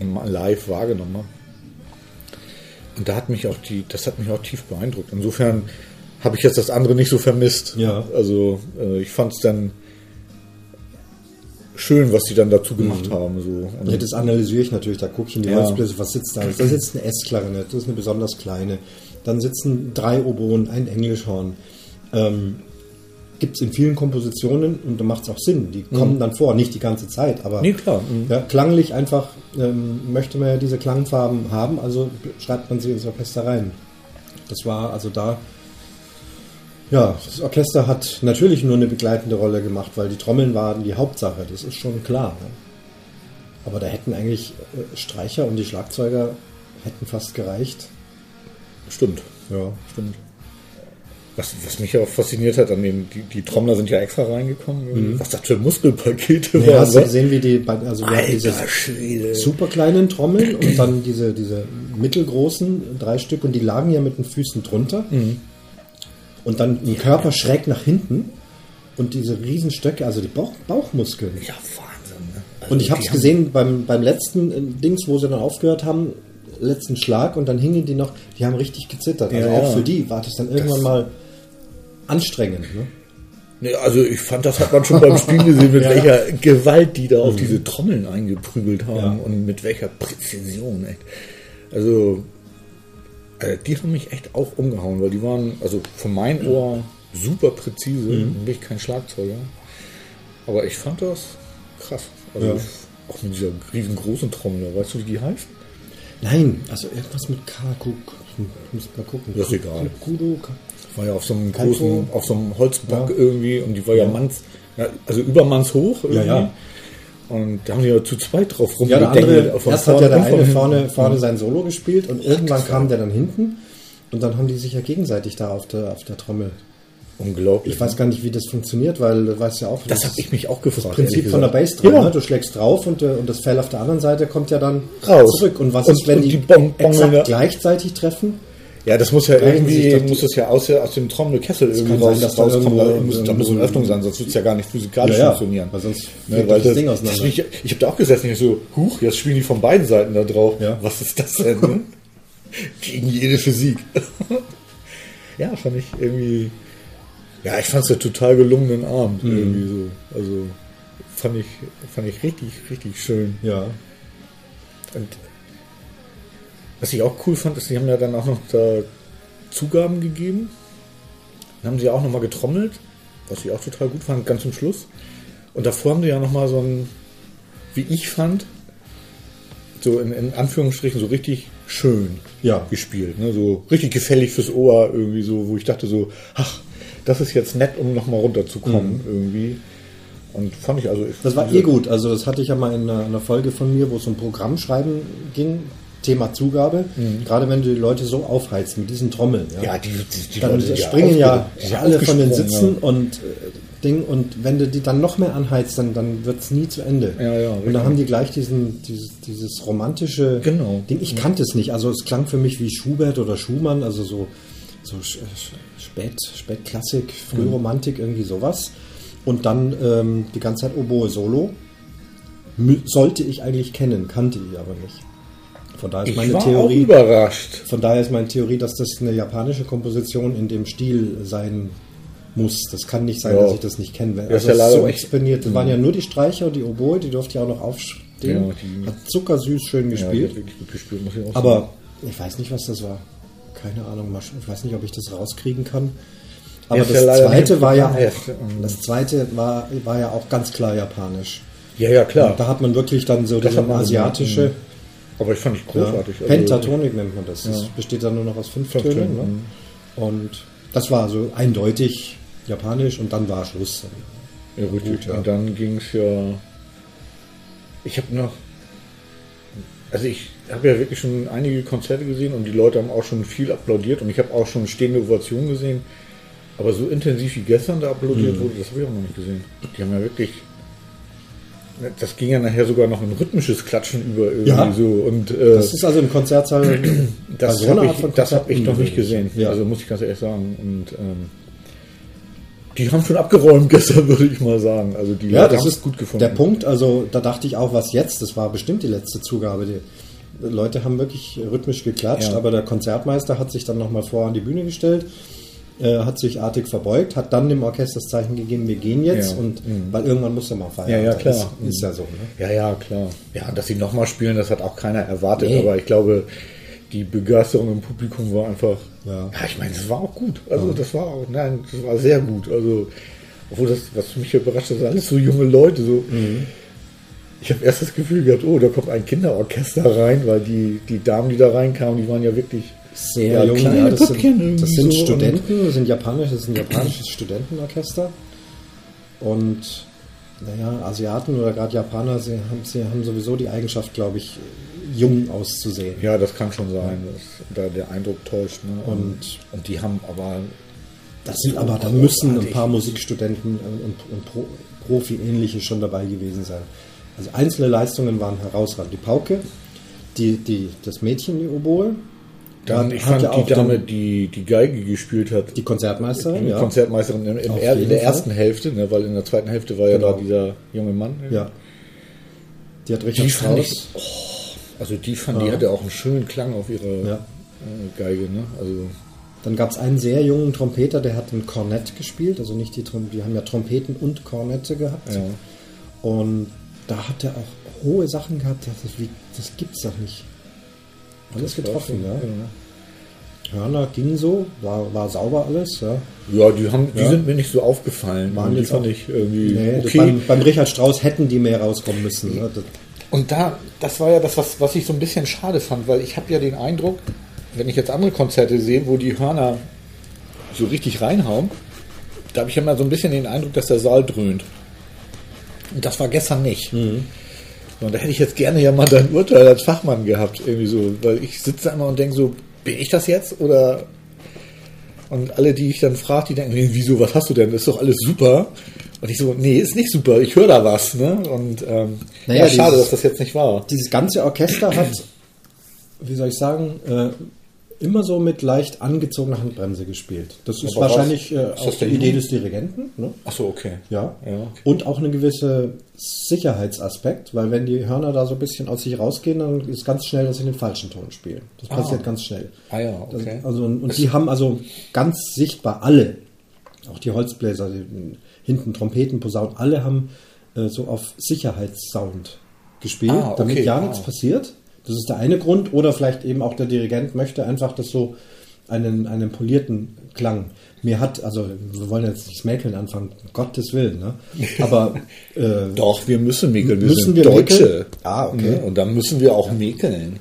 im- live wahrgenommen habe. Und da hat mich auch die, das hat mich auch tief beeindruckt. Insofern habe ich jetzt das andere nicht so vermisst. Ja. Also äh, ich fand es dann schön, was sie dann dazu gemacht haben. So. Und Ja, das analysiere ich natürlich, da gucke ich in die Ja. Holzbläser, was sitzt da? Da sitzt eine S-Klarinette, das ist eine besonders kleine. Dann sitzen drei Oboen, ein Englischhorn. Ähm, Gibt es in vielen Kompositionen und da macht es auch Sinn. Die kommen dann vor, nicht die ganze Zeit, aber Mhm. Nee, klar. Mhm. Ja, klanglich einfach ähm, möchte man ja diese Klangfarben haben, also schreibt man sie ins Orchester rein. Das war also da. Ja, das Orchester hat natürlich nur eine begleitende Rolle gemacht, weil die Trommeln waren die Hauptsache, das ist schon klar. Ne? Aber da hätten eigentlich äh, Streicher und die Schlagzeuger hätten fast gereicht. Stimmt, Ja. stimmt. Was, was mich auch fasziniert hat, an den, die, die Trommler sind ja extra reingekommen. Was das für Muskelpakete Nee, waren. hast du gesehen, wie die, also wir diese Alter Schwede. super kleinen Trommeln und dann diese, diese mittelgroßen, drei Stück und die lagen ja mit den Füßen drunter. Und dann ein Körper schräg nach hinten und diese Riesenstöcke, also die Bauch, Bauchmuskeln. Ja, Wahnsinn. Ne? Also Und ich habe es gesehen beim, beim letzten äh, Dings, wo sie dann aufgehört haben, letzten Schlag und dann hingen die noch, die haben richtig gezittert. Also Ja, auch ja. für die war das dann irgendwann Das- mal anstrengend. Ne? Nee, also ich fand, das hat man schon beim Spiel gesehen, mit Ja. Mhm. welcher Gewalt die da auf diese Trommeln eingeprügelt haben Ja. und mit welcher Präzision. Echt. Also, äh, die haben mich echt auch umgehauen, weil die waren, also von meinem Ohr super präzise. Mhm. Bin ich kein Schlagzeuger. Aber ich fand das krass. Also Ja. ich, auch mit dieser riesengroßen Trommel. Weißt du, wie die heißt? Nein, also irgendwas mit K, guck, muss mal gucken. Das ist egal. Kudo, War ja auf so einem Kanto. großen, auf so einem Holzbock Ja. irgendwie und die war ja, manns, ja, also übermanns hoch irgendwie. Ja, ja. Und da haben die ja zu zweit drauf Ja, der rumgedengelt. andere, erst hat ja der eine vorne, vorne sein Solo gespielt und irgendwann das kam der dann hinten und dann haben die sich ja gegenseitig da auf der, auf der Trommel. Unglaublich. Ich weiß gar nicht, wie das funktioniert, weil du weißt ja auch, das habe ich mich auch gefragt. Prinzip ehrlich von der. Bassdrum. Ja. Ne? Du schlägst drauf und, der- und das Fell auf der anderen Seite kommt ja dann Raus. zurück. Und was Und- ist, wenn die, die exakt gleichzeitig treffen? Ja, das muss ja irgendwie, die- muss das ja aus, aus dem Trommelkessel irgendwie kann sein, raus, da rauskommen. Da muss, da muss eine Öffnung sein, sonst wird es ja gar nicht physikalisch Ja, ja, funktionieren. weil sonst Ne, weil das Ding das, auseinander. ich ich habe da auch gesessen, ich so, huch, jetzt spielen die von beiden Seiten da drauf. Ja. Was ist das denn? Ne? Gegen jede Physik. ja, fand ich irgendwie. Ja, ich fand es ja total gelungenen Abend Mhm. irgendwie so. Also fand ich, fand ich richtig, richtig schön. Ja. Und was ich auch cool fand, ist, die haben ja dann auch noch da Zugaben gegeben. Dann haben sie auch nochmal getrommelt, was ich auch total gut fand, ganz zum Schluss. Und davor haben die ja nochmal so ein, wie ich fand, so in, in Anführungsstrichen so richtig schön Ja. gespielt. Ne? So richtig gefällig fürs Ohr irgendwie so, wo ich dachte so, ach, das ist jetzt nett, um nochmal runterzukommen irgendwie. Und fand ich also... Mhm. Das war eh gut. Also das hatte ich ja mal in einer, einer Folge von mir, wo es um Programmschreiben ging. Thema Zugabe. Gerade wenn du die Leute so aufheizt mit diesen Trommeln. Mhm. Ja, die, die, die dann Leute, die springen ja sind alle von den Sitzen und äh, Ding und wenn du die dann noch mehr anheizt, dann, dann wird es nie zu Ende. Ja, ja, und dann haben die gleich diesen, dieses, dieses romantische Genau. Ding. Ich kannte es nicht. Also es klang für mich wie Schubert oder Schumann, also so, so Spät, Spätklassik, Frühromantik, irgendwie sowas. Und dann ähm, die ganze Zeit Oboe Solo. Mü- Sollte ich eigentlich kennen, kannte ich aber nicht. Von daher ist Ich meine war auch Theorie. überrascht. Von daher ist meine Theorie, dass das eine japanische Komposition in dem Stil sein muss. Das kann nicht sein, Ja. dass ich das nicht kenne. Ja, ist Also ja es leider so exponiert. Das waren ja nur die Streicher und die Oboe, die durfte ja auch noch aufstehen. Ja, Hat zuckersüß schön Ja, gespielt. gespielt, ich auch aber ich weiß nicht, was das war. Keine Ahnung. Ich weiß nicht, ob ich das rauskriegen kann. Aber ist das ja zweite war ja auch, das zweite war, war ja auch ganz klar japanisch. ja, ja, klar. Da hat man wirklich dann so Das diese asiatische aber ich fand ich ja, großartig. Also- Pentatonik nennt man das. Das Ja. besteht dann nur noch aus fünf, Fünf Tönen. Tönen, Ne? Und das war so eindeutig japanisch und dann war Schluss. Ja, richtig. Gut, ja. Und dann ging es ja. Ich habe noch. Also ich habe ja wirklich schon einige Konzerte gesehen und die Leute haben auch schon viel applaudiert und ich habe auch schon stehende Ovationen gesehen. Aber so intensiv wie gestern da applaudiert Mhm. wurde, das habe ich auch noch nicht gesehen. Die haben ja wirklich. Das ging ja nachher sogar noch in rhythmisches Klatschen über irgendwie Ja. so. Und äh, Das ist also im Konzertsaal das so habe ich, das hab ich noch nicht ungewöhnlich. gesehen. Ja. Also muss ich ganz ehrlich sagen. Und ähm, die haben schon abgeräumt gestern, würde ich mal sagen. Also die Ja, Leute das ist gut gefunden. Der Punkt, also da dachte ich auch, was jetzt? Das war bestimmt die letzte Zugabe. Die Leute haben wirklich rhythmisch geklatscht, Ja. aber der Konzertmeister hat sich dann nochmal vor an die Bühne gestellt, äh, hat sich artig verbeugt, hat dann dem Orchester das Zeichen gegeben, wir gehen jetzt, Ja. Mhm. und weil irgendwann muss er mal feiern. Ja, ja, klar. Ist, ist ja so. Ne? Ja, ja, klar. Ja, dass sie nochmal spielen, das hat auch keiner erwartet, Nee. aber ich glaube, die Begeisterung im Publikum war einfach. Ja. ich meine, das war auch gut. Also, das war auch, nein, das war sehr gut. Also, obwohl das, was mich überrascht hat, sind alles so junge Leute. So. Mhm. Ich habe erst das Gefühl gehabt, oh, da kommt ein Kinderorchester rein, weil die, die Damen, die da reinkamen, die waren ja wirklich Sehr ja, jung, kleine ja, das Püppchen sind, das sind so Studenten, das sind japanisch, das ist ein japanisches Studentenorchester. Und naja, Asiaten oder gerade Japaner, sie haben, sie haben sowieso die Eigenschaft, glaube ich, jung auszusehen. Ja, das kann schon sein, dass da der Eindruck täuscht. Ne? Und- und die haben aber Das sind aber, da müssen ein paar Musikstudenten und, und Pro, Profi-ähnliche schon dabei gewesen sein. Also einzelne Leistungen waren herausragend. Die Pauke, die, die, das Mädchen, die Oboe, dann, hat- ich hat fand ja die Dame, die die Geige gespielt hat, die Konzertmeisterin, die ja. Konzertmeisterin im Auf er, in der ersten Hälfte, ne, weil in der zweiten Hälfte war ja Genau. da dieser junge Mann. ja. Die hat Richard Die fand ich, also die fand, die Ja. hatte auch einen schönen Klang auf ihre Ja. äh, Geige, ne? Also Dann gab es einen sehr jungen Trompeter, der hat ein Kornett gespielt, also nicht die Trompeten, die haben ja Trompeten und Kornette gehabt. ja. Und da hat er auch hohe Sachen gehabt, das, wie, das gibt's doch nicht. Alles getroffen, ja. Hörner ging so, war, war sauber alles, ja. Ja, die, haben, die Ja. sind mir nicht so aufgefallen. Waren die fand auch- ich irgendwie Nee, okay. beim, beim Richard Strauss hätten die mehr rauskommen müssen. Ne? Und da, das war ja das, was, was ich so ein bisschen schade fand, weil ich habe ja den Eindruck, wenn ich jetzt andere Konzerte sehe, wo die Hörner so richtig reinhauen, da habe ich immer so ein bisschen den Eindruck, dass der Saal dröhnt. Und das war gestern nicht. Und da hätte ich jetzt gerne ja mal dein Urteil als Fachmann gehabt, irgendwie so, weil ich sitze da immer und denke so, bin ich das jetzt oder und alle, die ich dann frage, die denken, wieso, was hast du denn? Das ist doch alles super. Und ich so, nee, ist nicht super, ich höre da was. Ne? Und ähm, Naja, ja, schade, dieses- dass das jetzt nicht war. dieses ganze Orchester hat, wie soll ich sagen, äh, immer so mit leicht angezogener Handbremse gespielt. Das ist Aber wahrscheinlich äh, ist auch das die der Idee des Dirigenten. Ne? Ach so, okay. Ja. Ja, okay. Und auch eine gewisse Sicherheitsaspekt, weil wenn die Hörner da so ein bisschen aus sich rausgehen, dann ist ganz schnell, dass sie den falschen Ton spielen. Das passiert ganz schnell. Ah ja, Das, okay. also, und die haben also ganz sichtbar alle, auch die Holzbläser, die, hinten Trompeten, Posaunen, alle haben äh, so auf Sicherheitssound gespielt, Ah, okay, damit ja ah. nichts passiert. Das ist der eine Grund. Oder vielleicht eben auch der Dirigent möchte einfach, dass so einen, einen polierten Klang. Mir hat, also wir wollen jetzt nicht Mäkeln anfangen, Gottes Willen, ne? Aber äh, Doch, wir müssen mäkeln, wir Müssen sind wir Deutsche. mäkeln? Ah, okay. Ne? Und dann müssen wir auch mäkeln.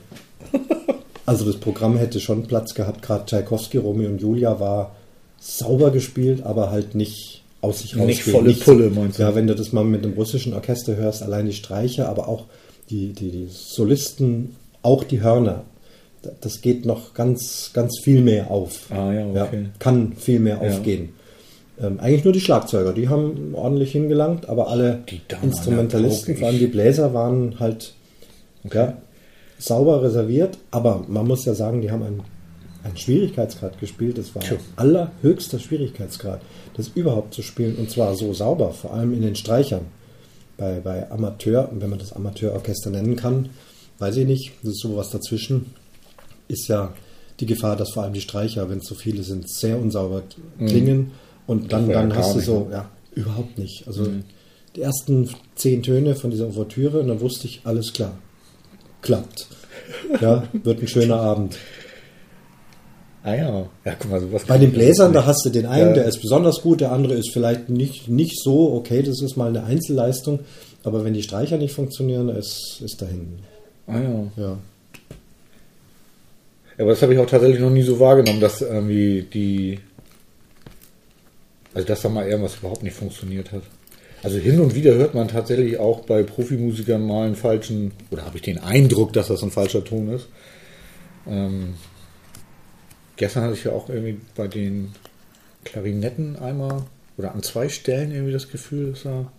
Also das Programm hätte schon Platz gehabt, gerade Tchaikovsky, Romeo und Julia war sauber gespielt, aber halt nicht aus sich Nicht rausgehen. volle Pulle, meinst du? Ja, wenn du das mal mit dem russischen Orchester hörst, allein die Streicher, aber auch die, die, die Solisten, auch die Hörner, da- das geht noch ganz, ganz viel mehr auf. Ah, ja, okay. kann viel mehr Ja. aufgehen. Ähm, eigentlich nur die Schlagzeuger, die haben ordentlich hingelangt, aber alle Instrumentalisten, vor allem die Bläser, waren halt ja, sauber reserviert, aber man muss ja sagen, die haben einen, einen Schwierigkeitsgrad gespielt. Das war Tja. allerhöchster Schwierigkeitsgrad, das überhaupt zu spielen und zwar so sauber, vor allem in den Streichern. Bei, bei Amateur, wenn man das Amateurorchester nennen kann, weiß ich nicht, das ist sowas dazwischen, ist ja die Gefahr, dass vor allem die Streicher, wenn es so viele sind, sehr unsauber klingen und dann, dann hast du so, ne? ja, überhaupt nicht. Also die ersten zehn Töne von dieser Ouvertüre und dann wusste ich, alles klar, klappt. Ja, wird ein schöner Abend. Ah ja. Ja, guck mal, sowas Bei den Bläsern, da hast du den einen, Ja. der ist besonders gut, der andere ist vielleicht nicht, nicht so, okay, das ist mal eine Einzelleistung, aber wenn die Streicher nicht funktionieren, ist, ist dahin. Ah ja. Ja. Aber das habe ich auch tatsächlich noch nie so wahrgenommen, dass irgendwie die. Also, dass da mal irgendwas überhaupt nicht funktioniert hat. Also, hin und wieder hört man tatsächlich auch bei Profimusikern mal einen falschen. Oder habe ich den Eindruck, dass das ein falscher Ton ist. Ähm, gestern hatte ich ja auch irgendwie bei den Klarinetten einmal. Oder an zwei Stellen irgendwie das Gefühl, dass da.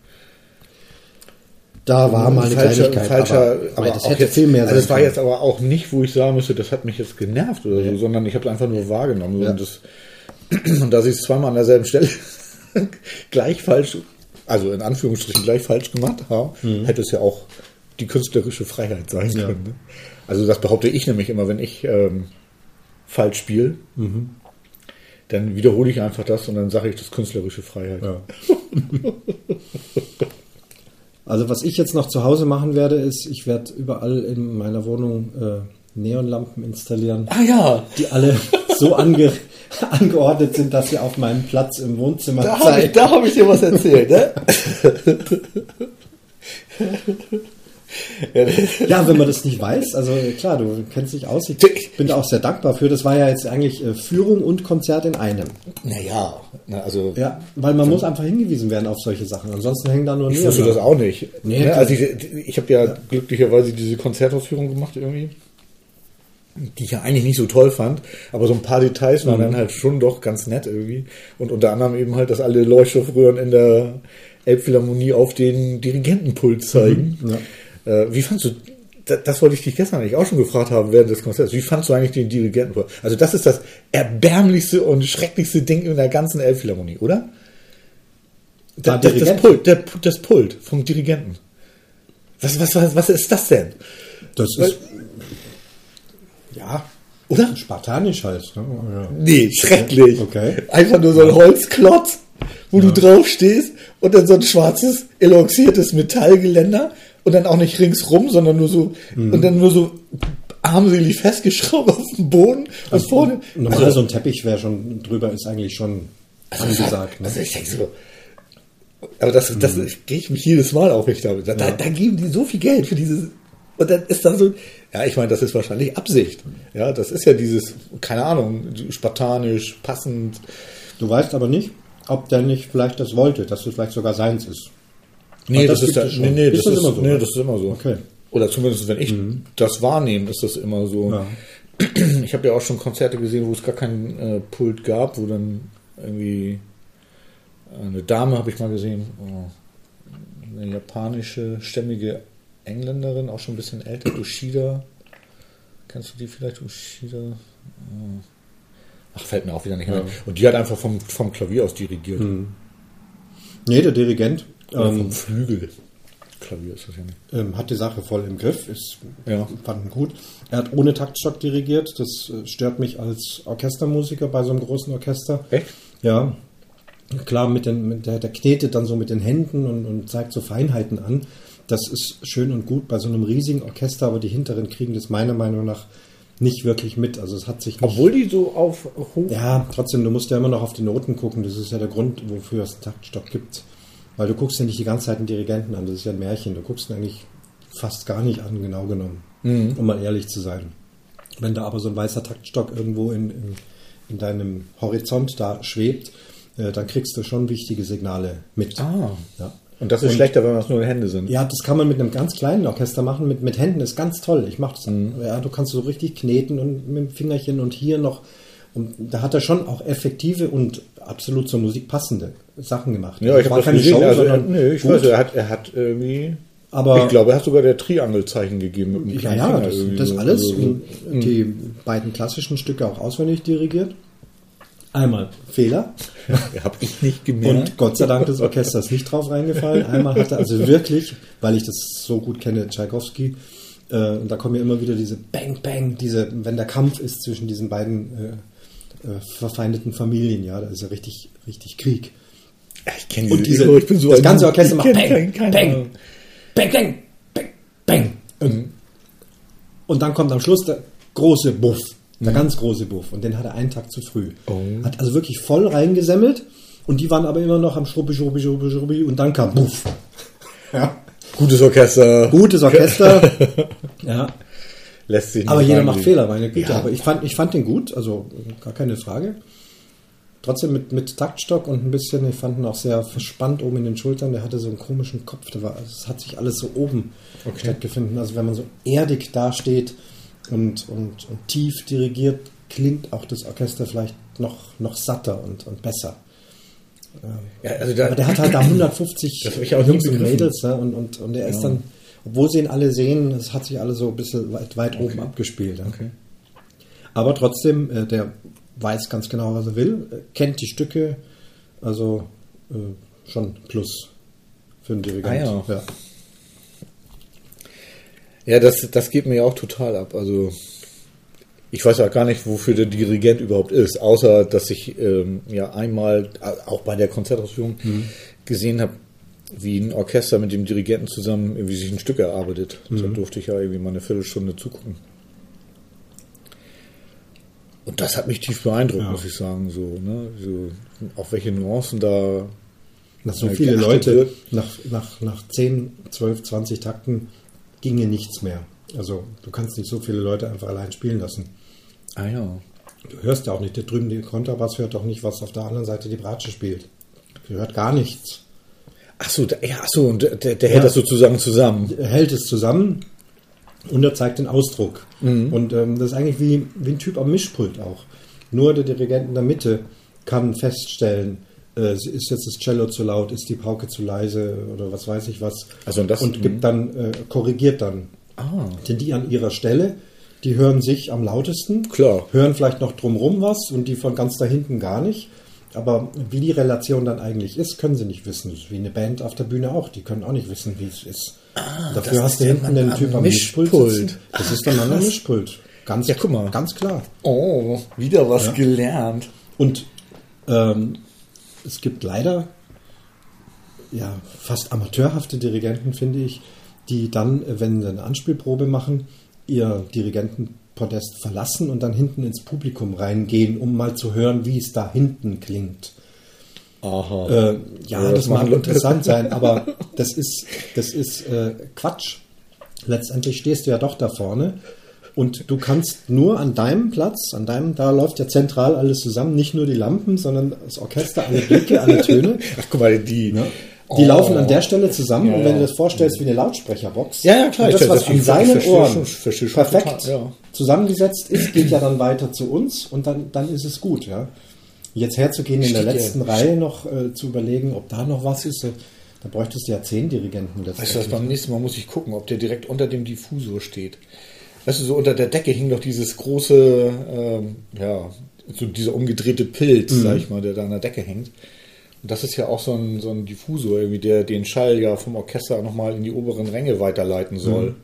Da war mal eine falscher, Kleinigkeit, falscher, aber, aber, das hätte jetzt, viel mehr also sein das war jetzt aber auch nicht, wo ich sagen müsste, das hat mich jetzt genervt oder so, sondern ich habe es einfach nur wahrgenommen. Ja. Und, das, und dass ich es zweimal an derselben Stelle gleich falsch, also in Anführungsstrichen gleich falsch gemacht habe, hätte es ja auch die künstlerische Freiheit sein Mhm. Ja. können. Ne? Also das behaupte ich nämlich immer, wenn ich ähm, falsch spiele, Mhm. dann wiederhole ich einfach das und dann sage ich das künstlerische Freiheit. Ja. Also was ich jetzt noch zu Hause machen werde, ist, ich werde überall in meiner Wohnung äh, Neonlampen installieren, Ah ja, die alle so ange angeordnet sind, dass sie auf meinem Platz im Wohnzimmer da habe ich, zeigen. da hab ich dir was erzählt. Ne? Ja, wenn man das nicht weiß, also klar, du kennst dich aus. Ich bin da auch sehr dankbar für. Das war ja jetzt eigentlich äh, Führung und Konzert in einem. Naja, na, also Ja, weil man muss einfach hingewiesen werden auf solche Sachen. Ansonsten hängen da nur ich wusste das auch nicht. Nee, Ne, also ich, ich habe ja, glücklicherweise diese Konzertausführung gemacht irgendwie, die ich ja eigentlich nicht so toll fand, aber so ein paar Details waren dann halt schon doch ganz nett irgendwie. Und unter anderem eben halt, dass alle Leuchtstoffröhren in der Elbphilharmonie auf den Dirigentenpult zeigen. Äh, wie fandst du, das, das wollte ich dich gestern eigentlich auch schon gefragt haben während des Konzerts, wie fandst du eigentlich den Dirigentenpult? Also das ist das erbärmlichste und schrecklichste Ding in der ganzen Elbphilharmonie, oder? Da Das, das? Pult, der, das Pult vom Dirigenten. Was, was, was, was ist das denn? Das ist, ja, Oder? spartanisch halt. Ne? Ja. Nee, schrecklich. Okay. Einfach nur so ein Holzklotz, wo du drauf stehst und dann so ein schwarzes, eloxiertes Metallgeländer und dann auch nicht ringsrum, sondern nur so, Mhm. und dann nur so armselig festgeschraubt auf dem Boden und vorne. Normal Also- so ein Teppich wäre schon drüber, ist eigentlich schon Also, das hat- angesagt. Ne? also ich denke so, aber das, das gehe ich mich jedes Mal auf mich damit. Da, da, da geben die so viel Geld für dieses. Und dann ist da so, ja, ich meine, das ist wahrscheinlich Absicht. Ja, das ist ja dieses, keine Ahnung, spartanisch, passend. Du weißt aber nicht, ob der nicht vielleicht das wollte, dass es vielleicht sogar seins ist. Nee, das das, ist da, nee, nee, Ist das, das ist, immer so? nee, das ist immer so. Okay. Mhm. Oder zumindest, wenn ich das wahrnehme, ist das immer so. Ja. Ich habe ja auch schon Konzerte gesehen, wo es gar keinen äh, Pult gab, wo dann irgendwie eine Dame habe ich mal gesehen, oh, eine japanische stämmige Engländerin, auch schon ein bisschen älter, Ushida. Kennst du die vielleicht, Ushida? Oh. Ach, fällt mir auch wieder nicht. Ja. ein. Und die hat einfach vom, vom Klavier aus dirigiert. Nee, der Dirigent Oder ähm, vom Flügel. Klavier ist das ja nicht. ähm, hat die Sache voll im Griff, ist, Ja. fand ihn gut. Er hat ohne Taktstock dirigiert, das äh, stört mich als Orchestermusiker bei so einem großen Orchester. Echt? Ja, klar, mit den, mit der, der knetet dann so mit den Händen und, und zeigt so Feinheiten an. Das ist schön und gut bei so einem riesigen Orchester, aber die hinteren kriegen das meiner Meinung nach nicht wirklich mit. Also es hat sich nicht, Obwohl die so auf hoch. ja, trotzdem, du musst ja immer noch auf die Noten gucken. Das ist ja der Grund, wofür es einen Taktstock gibt. Weil du guckst ja nicht die ganze Zeit einen Dirigenten an. Das ist ja ein Märchen. Du guckst ihn eigentlich fast gar nicht an, genau genommen. Um mal ehrlich zu sein. Wenn da aber so ein weißer Taktstock irgendwo in, in, in deinem Horizont da schwebt, äh, dann kriegst du schon wichtige Signale mit. Ah. Ja. Und das ist schlechter, wenn das nur Hände sind. Ja, das kann man mit einem ganz kleinen Orchester machen. Mit, mit Händen ist ganz toll. Ich mache das. Ja, du kannst so richtig kneten und mit dem Fingerchen und hier noch. Und da hat er schon auch effektive und absolut zur Musik passende Sachen gemacht. Ja, ich Das habe das gesehen. also, er, nee, ich gut. weiß, er hat, er hat irgendwie. Aber- ich glaube, er hat sogar der Triangelzeichen gegeben mit dem Ja, ja, das, das so. alles. Also, Und die beiden klassischen Stücke auch auswendig dirigiert. Einmal Fehler. habe ich nicht gemerkt. Und Gott sei Dank des Orchesters nicht drauf reingefallen. Einmal hat er also wirklich, weil ich das so gut kenne, Tchaikovsky, äh, und da kommen ja immer wieder diese Bang Bang, diese, wenn der Kampf ist zwischen diesen beiden äh, verfeindeten Familien, ja, da ist ja richtig, richtig Krieg. ich kenne Und diese, ich bin so das ganze Orchester macht Bang, Bang. Bang, Bang, Bang, Bang. Und, und dann kommt am Schluss der große Buff, der ganz große Buff. Und den hat er einen Tag zu früh. Oh. Hat also wirklich voll reingesemmelt. Und die waren aber immer noch am Schrubbi, Schrubbi, Schrubbi, Schrubbi. Und dann kam Buff. Ja. Gutes Orchester. Gutes Orchester. ja. Lässt sich nicht Aber jeder macht Fehler, meine Güte. Ja. Aber ich fand, ich fand den gut, also gar keine Frage. Trotzdem mit, mit Taktstock und ein bisschen, ich fand ihn auch sehr verspannt oben in den Schultern. Der hatte so einen komischen Kopf. Der war, es hat sich alles so oben stattgefunden. Also wenn man so erdig dasteht und, und, und tief dirigiert, klingt auch das Orchester vielleicht noch, noch satter und, und besser. Ja, also da, Aber der hat halt da 150 Das hab ich auch nie Jungs und. Mädels ne? und, und, und er ist dann, obwohl sie ihn alle sehen, es hat sich alle so ein bisschen weit, weit oben abgespielt. Ja. Okay. Aber trotzdem, äh, der weiß ganz genau, was er will, äh, kennt die Stücke, also äh, schon Plus für einen Dirigent. Ah, ja. Ja, das, das geht mir ja auch total ab. Also ich weiß auch gar nicht, wofür der Dirigent überhaupt ist, außer dass ich ähm, ja einmal äh, auch bei der Konzertausführung gesehen habe, wie ein Orchester mit dem Dirigenten zusammen irgendwie sich ein Stück erarbeitet. Da durfte ich ja irgendwie mal eine Viertelstunde zugucken. Und das hat mich tief beeindruckt, Ja. muss ich sagen. So, ne? so, auf welche Nuancen da Nach so Ja, viele Leute, wird. nach, nach, nach 10, 12, 20 Takten ginge nichts mehr. Also du kannst nicht so viele Leute einfach allein spielen lassen. Ah ja. Du hörst ja auch nicht, der drüben die Kontrabass hört auch nicht, was auf der anderen Seite die Bratsche spielt. Der hört gar nichts. Ach so, der- ja, ach so, und der, der hält das sozusagen zusammen. Er hält es zusammen und er zeigt den Ausdruck. Und ähm, das ist eigentlich wie, wie ein Typ am Mischpult auch. Nur der Dirigent in der Mitte kann feststellen, äh, ist jetzt das Cello zu laut, ist die Pauke zu leise oder was weiß ich was. Also und das- und gibt dann, äh, korrigiert dann. Ah. Denn die an ihrer Stelle, die hören sich am lautesten, Klar. hören vielleicht noch drumrum was und die von ganz da hinten gar nicht. Aber wie die Relation dann eigentlich ist, können sie nicht wissen. Wie eine Band auf der Bühne auch. Die können auch nicht wissen, wie es ist. Dafür das hast du hinten den Typ am Mischpult. Mischpult. Das ist der Mann am Mischpult. Ganz, Ja, guck mal. ganz klar. Oh, wieder was gelernt. Und ähm, es gibt leider ja, fast amateurhafte Dirigenten, finde ich, die dann, wenn sie eine Anspielprobe machen, ihr Dirigentenpodest verlassen und dann hinten ins Publikum reingehen, um mal zu hören, wie es da hinten klingt. Aha. Äh, ja, Ja, das, mag interessant sein, aber das ist, das ist äh, Quatsch. Letztendlich stehst du ja doch da vorne und du kannst nur an deinem Platz, an deinem, da läuft ja zentral alles zusammen, nicht nur die Lampen, sondern das Orchester, alle Blicke, alle Töne. Ach, guck mal, die. Ne? Die Oh. laufen an der Stelle zusammen Ja, und wenn ja. du das vorstellst wie eine Lautsprecherbox, Ja, ja, klar, und das, was an seinen Ohren verstehe perfekt total, ja. Zusammengesetzt ist, geht ja dann weiter zu uns und dann, dann ist es gut, ja. Jetzt herzugehen in der ja- letzten Reihe noch äh, zu überlegen, ob da noch was ist, äh, da bräuchtest du ja zehn Dirigenten Weißt du letztendlich. beim nächsten Mal muss ich gucken, ob der direkt unter dem Diffusor steht. Weißt du, so unter der Decke hing doch dieses große, ähm, ja, so dieser umgedrehte Pilz, Mhm. sag ich mal, der da an der Decke hängt. Und das ist ja auch so ein, so ein Diffusor, irgendwie, der den Schall ja vom Orchester nochmal in die oberen Ränge weiterleiten soll.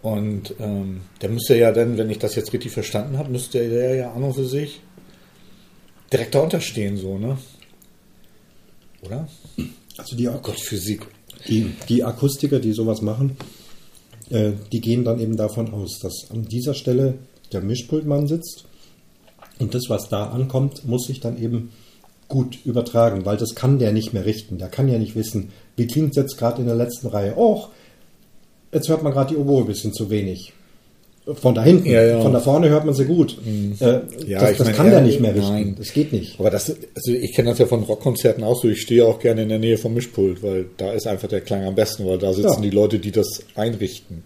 Und ähm, der müsste ja dann, wenn ich das jetzt richtig verstanden habe, müsste der ja an und für sich direkt darunter stehen, so, ne? Oder? Also die, Oh Gott, Physik. die, die Akustiker, die sowas machen, äh, die gehen dann eben davon aus, dass an dieser Stelle der Mischpultmann sitzt und das, was da ankommt, muss sich dann eben gut übertragen, weil das kann der nicht mehr richten. Der kann ja nicht wissen, wie klingt es jetzt gerade in der letzten Reihe. Och, jetzt hört man gerade die Oboe ein bisschen zu wenig. Von da hinten, Ja, ja. von da vorne hört man sie gut. Äh, Ja, das ich das meine, kann ja, der nicht mehr richten. nein. Das geht nicht. Aber das, also ich kenne das ja von Rockkonzerten auch so. Ich stehe auch gerne in der Nähe vom Mischpult, weil da ist einfach der Klang am besten, weil da sitzen die Leute, die das einrichten.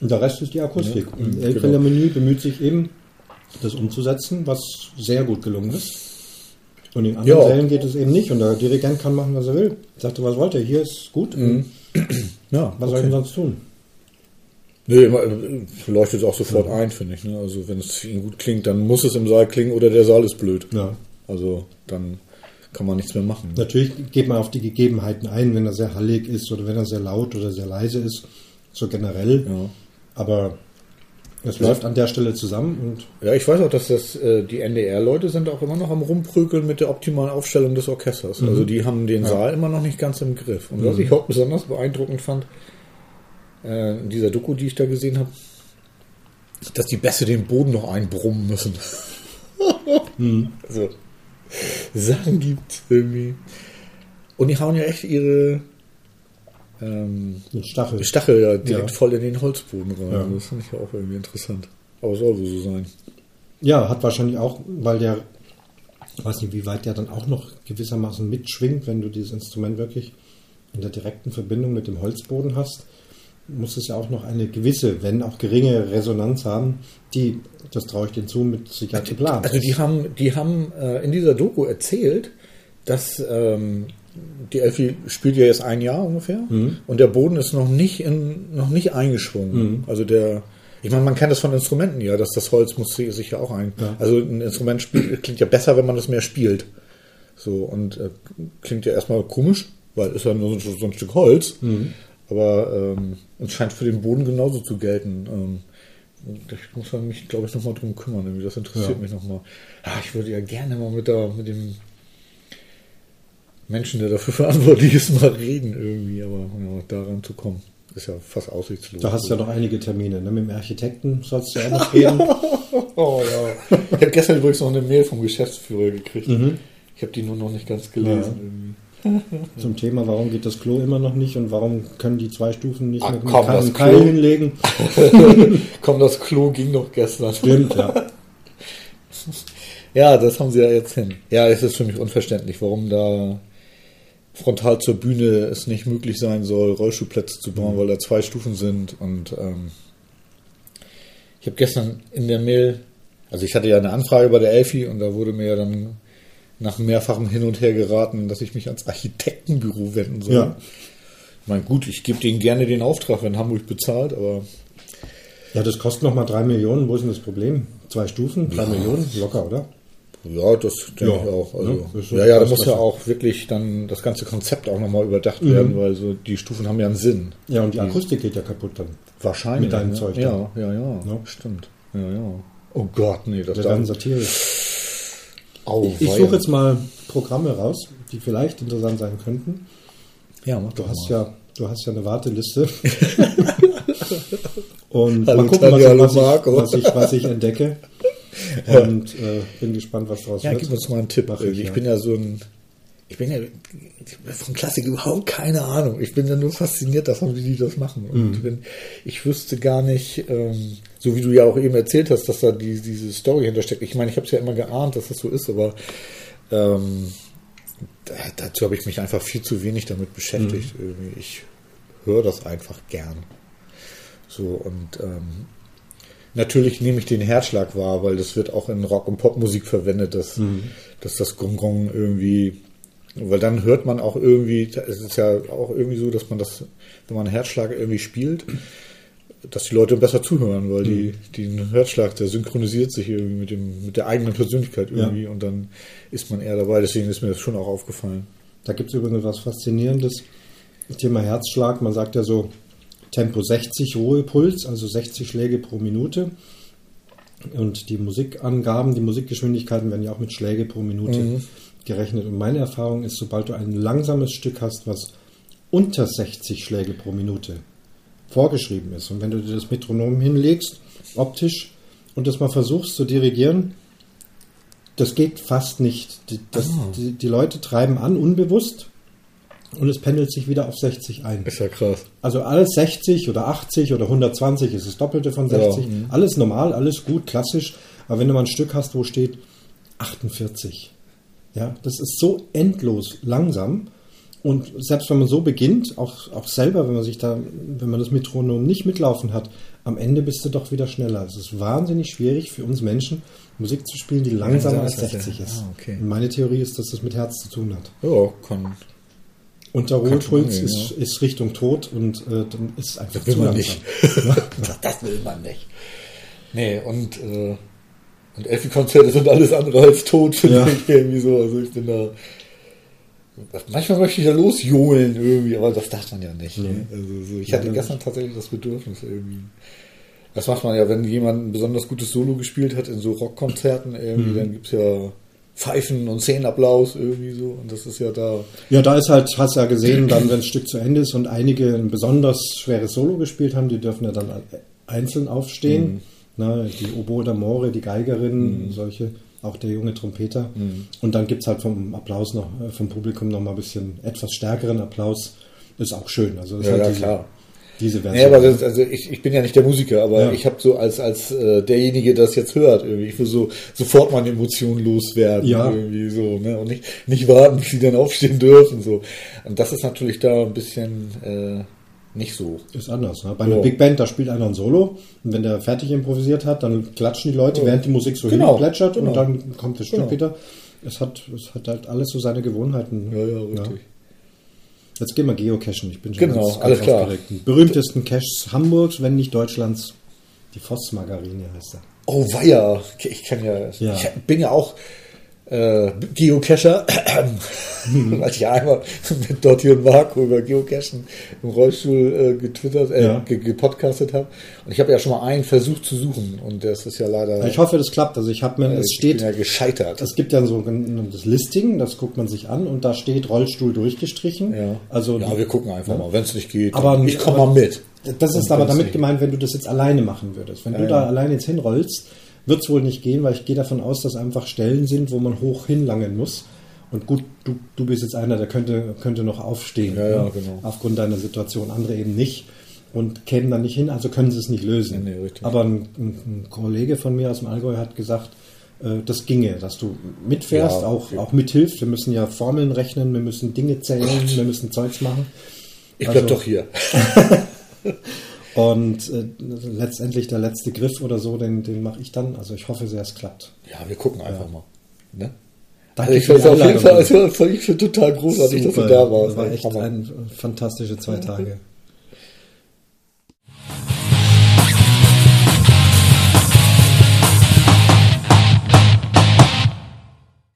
Und der Rest ist die Akustik. Ja, mhm, El genau. Philharmonie bemüht sich eben, das umzusetzen, was sehr gut gelungen ist. Und in anderen Ja. Sälen geht es eben nicht. Und der Dirigent kann machen, was er will. Sagte, was wollt ihr? Hier ist gut. Ja, Was soll ich denn sonst tun? Nee, immer, äh, leuchtet auch sofort ein, finde ich. Ne? Also wenn es für ihn gut klingt, dann muss es im Saal klingen oder der Saal ist blöd. Ja. Also dann kann man nichts mehr machen. Natürlich geht man auf die Gegebenheiten ein, wenn er sehr hallig ist oder wenn er sehr laut oder sehr leise ist. So generell. Ja. Aber es läuft an der Stelle zusammen Ja, ich weiß auch, dass das äh, die NDR-Leute sind auch immer noch am rumprügeln mit der optimalen Aufstellung des Orchesters. Also die haben den Saal immer noch nicht ganz im Griff. Und was ich auch besonders beeindruckend fand, äh, in dieser Doku, die ich da gesehen habe, dass die Bässe den Boden noch einbrummen müssen. Also Sachen gibt irgendwie. Und die hauen ja echt ihre ähm, Stachel. Stachel ja direkt Ja. voll in den Holzboden rein. Ja. Das finde ich ja auch irgendwie interessant. Aber soll wohl so sein. Ja, hat wahrscheinlich auch, weil der, ich weiß nicht, wie weit der dann auch noch gewissermaßen mitschwingt, wenn du dieses Instrument wirklich in der direkten Verbindung mit dem Holzboden hast, muss es ja auch noch eine gewisse, wenn auch geringe Resonanz haben, die, das traue ich denen zu, mit Sicherheit geplant Also die haben, die haben äh, in dieser Doku erzählt, dass ähm, die Elfi spielt ja jetzt ein Jahr ungefähr und der Boden ist noch nicht in, noch nicht eingeschwungen. Also der, ich meine, man kennt das von Instrumenten ja, dass das Holz muss sich ja auch ein. Ja. Also ein Instrument spielt, klingt ja besser, wenn man das mehr spielt. So und äh, klingt ja erstmal komisch, weil ist ja nur so, so ein Stück Holz. Aber ähm, es scheint für den Boden genauso zu gelten. Ähm, ich muss mich, glaube ich, nochmal drum kümmern. Irgendwie. Das interessiert Ja. mich nochmal. Ah, ich würde ja gerne mal mit, der, mit dem Menschen, der dafür verantwortlich ist, mal reden irgendwie. Aber ja, daran zu kommen, ist ja fast aussichtslos. Da hast du ja noch einige Termine. Ne? Mit dem Architekten sollst du ja noch reden. Oh ja. Ich habe gestern übrigens noch eine Mail vom Geschäftsführer gekriegt. Ich habe die nur noch nicht ganz gelesen. Irgendwie. zum Thema, warum geht das Klo immer noch nicht und warum können die zwei Stufen nicht Ach, mit komm, einem das Keil Klo. hinlegen. Komm, das Klo ging doch gestern. Stimmt, ja. Ja, das haben sie ja jetzt hin. Ja, es ist für mich unverständlich, warum da frontal zur Bühne es nicht möglich sein soll, Rollstuhlplätze zu bauen, weil da zwei Stufen sind. Und ähm, ich habe gestern in der Mail, also ich hatte ja eine Anfrage bei der Elfi und da wurde mir ja dann nach mehrfachem Hin und Her geraten, dass ich mich ans Architektenbüro wenden soll. Ja. Ich meine, gut, ich gebe denen gerne den Auftrag, wenn Hamburg bezahlt, aber Ja, das kostet nochmal drei Millionen. Wo ist denn das Problem? Zwei Stufen, drei Millionen, locker, oder? Ja, das denke Ja, ich auch. Also, ne? Ist ja, ja, da das, muss ja auch wirklich dann das ganze Konzept auch nochmal überdacht Mhm. werden, weil so die Stufen haben ja einen Sinn. Ja, und die Akustik geht ja kaputt dann. Wahrscheinlich. Mit deinem ne? Zeug Ja, ja, ja, Ja. Stimmt. Ja, ja. Oh Gott, nee, das da. dann satirisch. Au, Ich weia. suche jetzt mal Programme raus, die vielleicht interessant sein könnten. Ja, mach Du doch hast mal. ja, du hast ja eine Warteliste. Und Hallo, mal gucken, was, Tanja, ich, was, hallo, Marco. ich, was, ich, was ich entdecke. Und äh, bin gespannt, was daraus Ja, wird. gib uns mal einen Tipp. Mach ich ich, ja. bin ja so ein. Ich bin ja von Klassik überhaupt keine Ahnung. Ich bin ja nur fasziniert davon, wie die das machen. Mhm. Und wenn, ich wüsste gar nicht, ähm, so wie du ja auch eben erzählt hast, dass da die, diese Story hintersteckt. Ich meine, ich habe es ja immer geahnt, dass das so ist, aber ähm, da, dazu habe ich mich einfach viel zu wenig damit beschäftigt. Mhm. Ich höre das einfach gern. So und ähm, Natürlich nehme ich den Herzschlag wahr, weil das wird auch in Rock- und Popmusik verwendet, dass, dass das Gong Gong irgendwie, weil dann hört man auch irgendwie, es ist ja auch irgendwie so, dass man das, wenn man einen Herzschlag irgendwie spielt, dass die Leute besser zuhören, weil die, den Herzschlag, der synchronisiert sich irgendwie mit dem, mit der eigenen Persönlichkeit irgendwie und dann ist man eher dabei. Deswegen ist mir das schon auch aufgefallen. Da gibt es übrigens was Faszinierendes. Das Thema Herzschlag, man sagt ja so Tempo 60 Ruhepuls, also 60 Schläge pro Minute. Und die Musikangaben, die Musikgeschwindigkeiten werden ja auch mit Schläge pro Minute gerechnet. Und meine Erfahrung ist, sobald du ein langsames Stück hast, was unter 60 Schläge pro Minute vorgeschrieben ist, und wenn du dir das Metronom hinlegst, optisch, und das mal versuchst zu dirigieren, das geht fast nicht. Die, das, die, die Leute treiben an, unbewusst, und es pendelt sich wieder auf 60 ein. Ist ja krass. Also alles 60 oder 80 oder 120 ist das Doppelte von Ja, 60. mhm. Alles normal, alles gut, klassisch. Aber wenn du mal ein Stück hast, wo steht 48, ja, das ist so endlos langsam. Und selbst wenn man so beginnt, auch, auch selber, wenn man sich da, wenn man das Metronom nicht mitlaufen hat, am Ende bist du doch wieder schneller. Es ist wahnsinnig schwierig für uns Menschen, Musik zu spielen, die langsamer als Langsamer als 60 ist. Ah, okay. Meine Theorie ist, dass das mit Herz zu tun hat. Ja, kann. Und der Ruhepuls ist, ist Richtung Tod und äh, dann ist es einfach Das will zu man langsam. nicht. das will man nicht. Nee, und, äh, und Elfi-Konzerte sind alles andere als tot, finde Ja. ich irgendwie so. Also ich bin da. Manchmal möchte ich ja losjohlen irgendwie, aber das darf man ja nicht. Ne? Also so, ich hatte gestern tatsächlich das Bedürfnis irgendwie. Das macht man ja, wenn jemand ein besonders gutes Solo gespielt hat in so Rockkonzerten irgendwie, dann gibt's ja Pfeifen und Szenenapplaus irgendwie so. Und das ist ja da. Ja, da ist halt, hast du ja gesehen, dann, wenn das Stück zu Ende ist und einige ein besonders schweres Solo gespielt haben, die dürfen ja dann einzeln aufstehen. Na, die Oboe d'Amore, die Geigerin, solche, auch der junge Trompeter. Und dann gibt's halt vom Applaus noch, äh, vom Publikum noch mal ein bisschen etwas stärkeren Applaus. Ist auch schön. Also Ja, ist halt ja, diese, klar. diese Version. Nee, aber das, also ich, ich bin ja nicht der Musiker, aber Ja. ich habe so als als äh, derjenige, der das jetzt hört, irgendwie, ich will so sofort meine Emotionen loswerden, Ja. irgendwie so, ne? Und nicht nicht warten, bis sie dann aufstehen dürfen, so. Und das ist natürlich da ein bisschen äh, nicht so. Ist anders. Ne? Bei einer Ja. Big Band, da spielt einer ein Solo und wenn der fertig improvisiert hat, dann klatschen die Leute, Ja. während die Musik so Genau, hinplätschert und genau. dann kommt das Stück Genau. wieder. Es hat, es hat halt alles so seine Gewohnheiten. Ja, ja, richtig. Jetzt gehen wir geocachen. Ich bin schon Genau, ganz, alles klar. Die berühmtesten Caches Hamburgs, wenn nicht Deutschlands. Die Voss-Margarine heißt er. Oh weia, ich kann ja, Ja. ich bin ja auch äh, Geocacher, weil ich ja einmal mit Dotti und Marco über Geocachen im Rollstuhl äh, getwittert, äh, Ja. ge gepodcastet habe. Und ich habe ja schon mal einen Versuch zu suchen und das ist ja leider. Ich hoffe, das klappt. Also ich habe mir, äh, es ich steht, ja gescheitert. es gibt ja so ein das Listing, das guckt man sich an und da steht Rollstuhl durchgestrichen. ja. Also ja, wir gucken einfach mal, wenn es nicht geht. Aber- ich komme mal mit. Das ist aber damit gemeint, wenn du das jetzt alleine machen würdest. Wenn du Ja, da ja. alleine jetzt hinrollst, wird es wohl nicht gehen, weil ich gehe davon aus, dass einfach Stellen sind, wo man hoch hinlangen muss. Und gut, du, du bist jetzt einer, der könnte, könnte noch aufstehen. Ja, ja, ne? genau. Aufgrund deiner Situation. Andere eben nicht und kämen dann nicht hin, also können sie es nicht lösen. Nee, nee. Aber ein, ein, Kollege von mir aus dem Allgäu hat gesagt, äh, das ginge, dass du mitfährst, Ja, auch, ja. auch mithilfst. Wir müssen ja Formeln rechnen, wir müssen Dinge zählen, wir müssen Zeugs machen. Ich bleib Also- doch hier. Und äh, letztendlich der letzte Griff oder so, den, den mache ich dann. Also ich hoffe sehr, es klappt. Ja, wir gucken einfach mal. Ne? Danke Also ich fand es auf jeden. Fall, also ich total großartig, dass du da warst. Das war echt Hammer. ein, fantastische zwei Tage.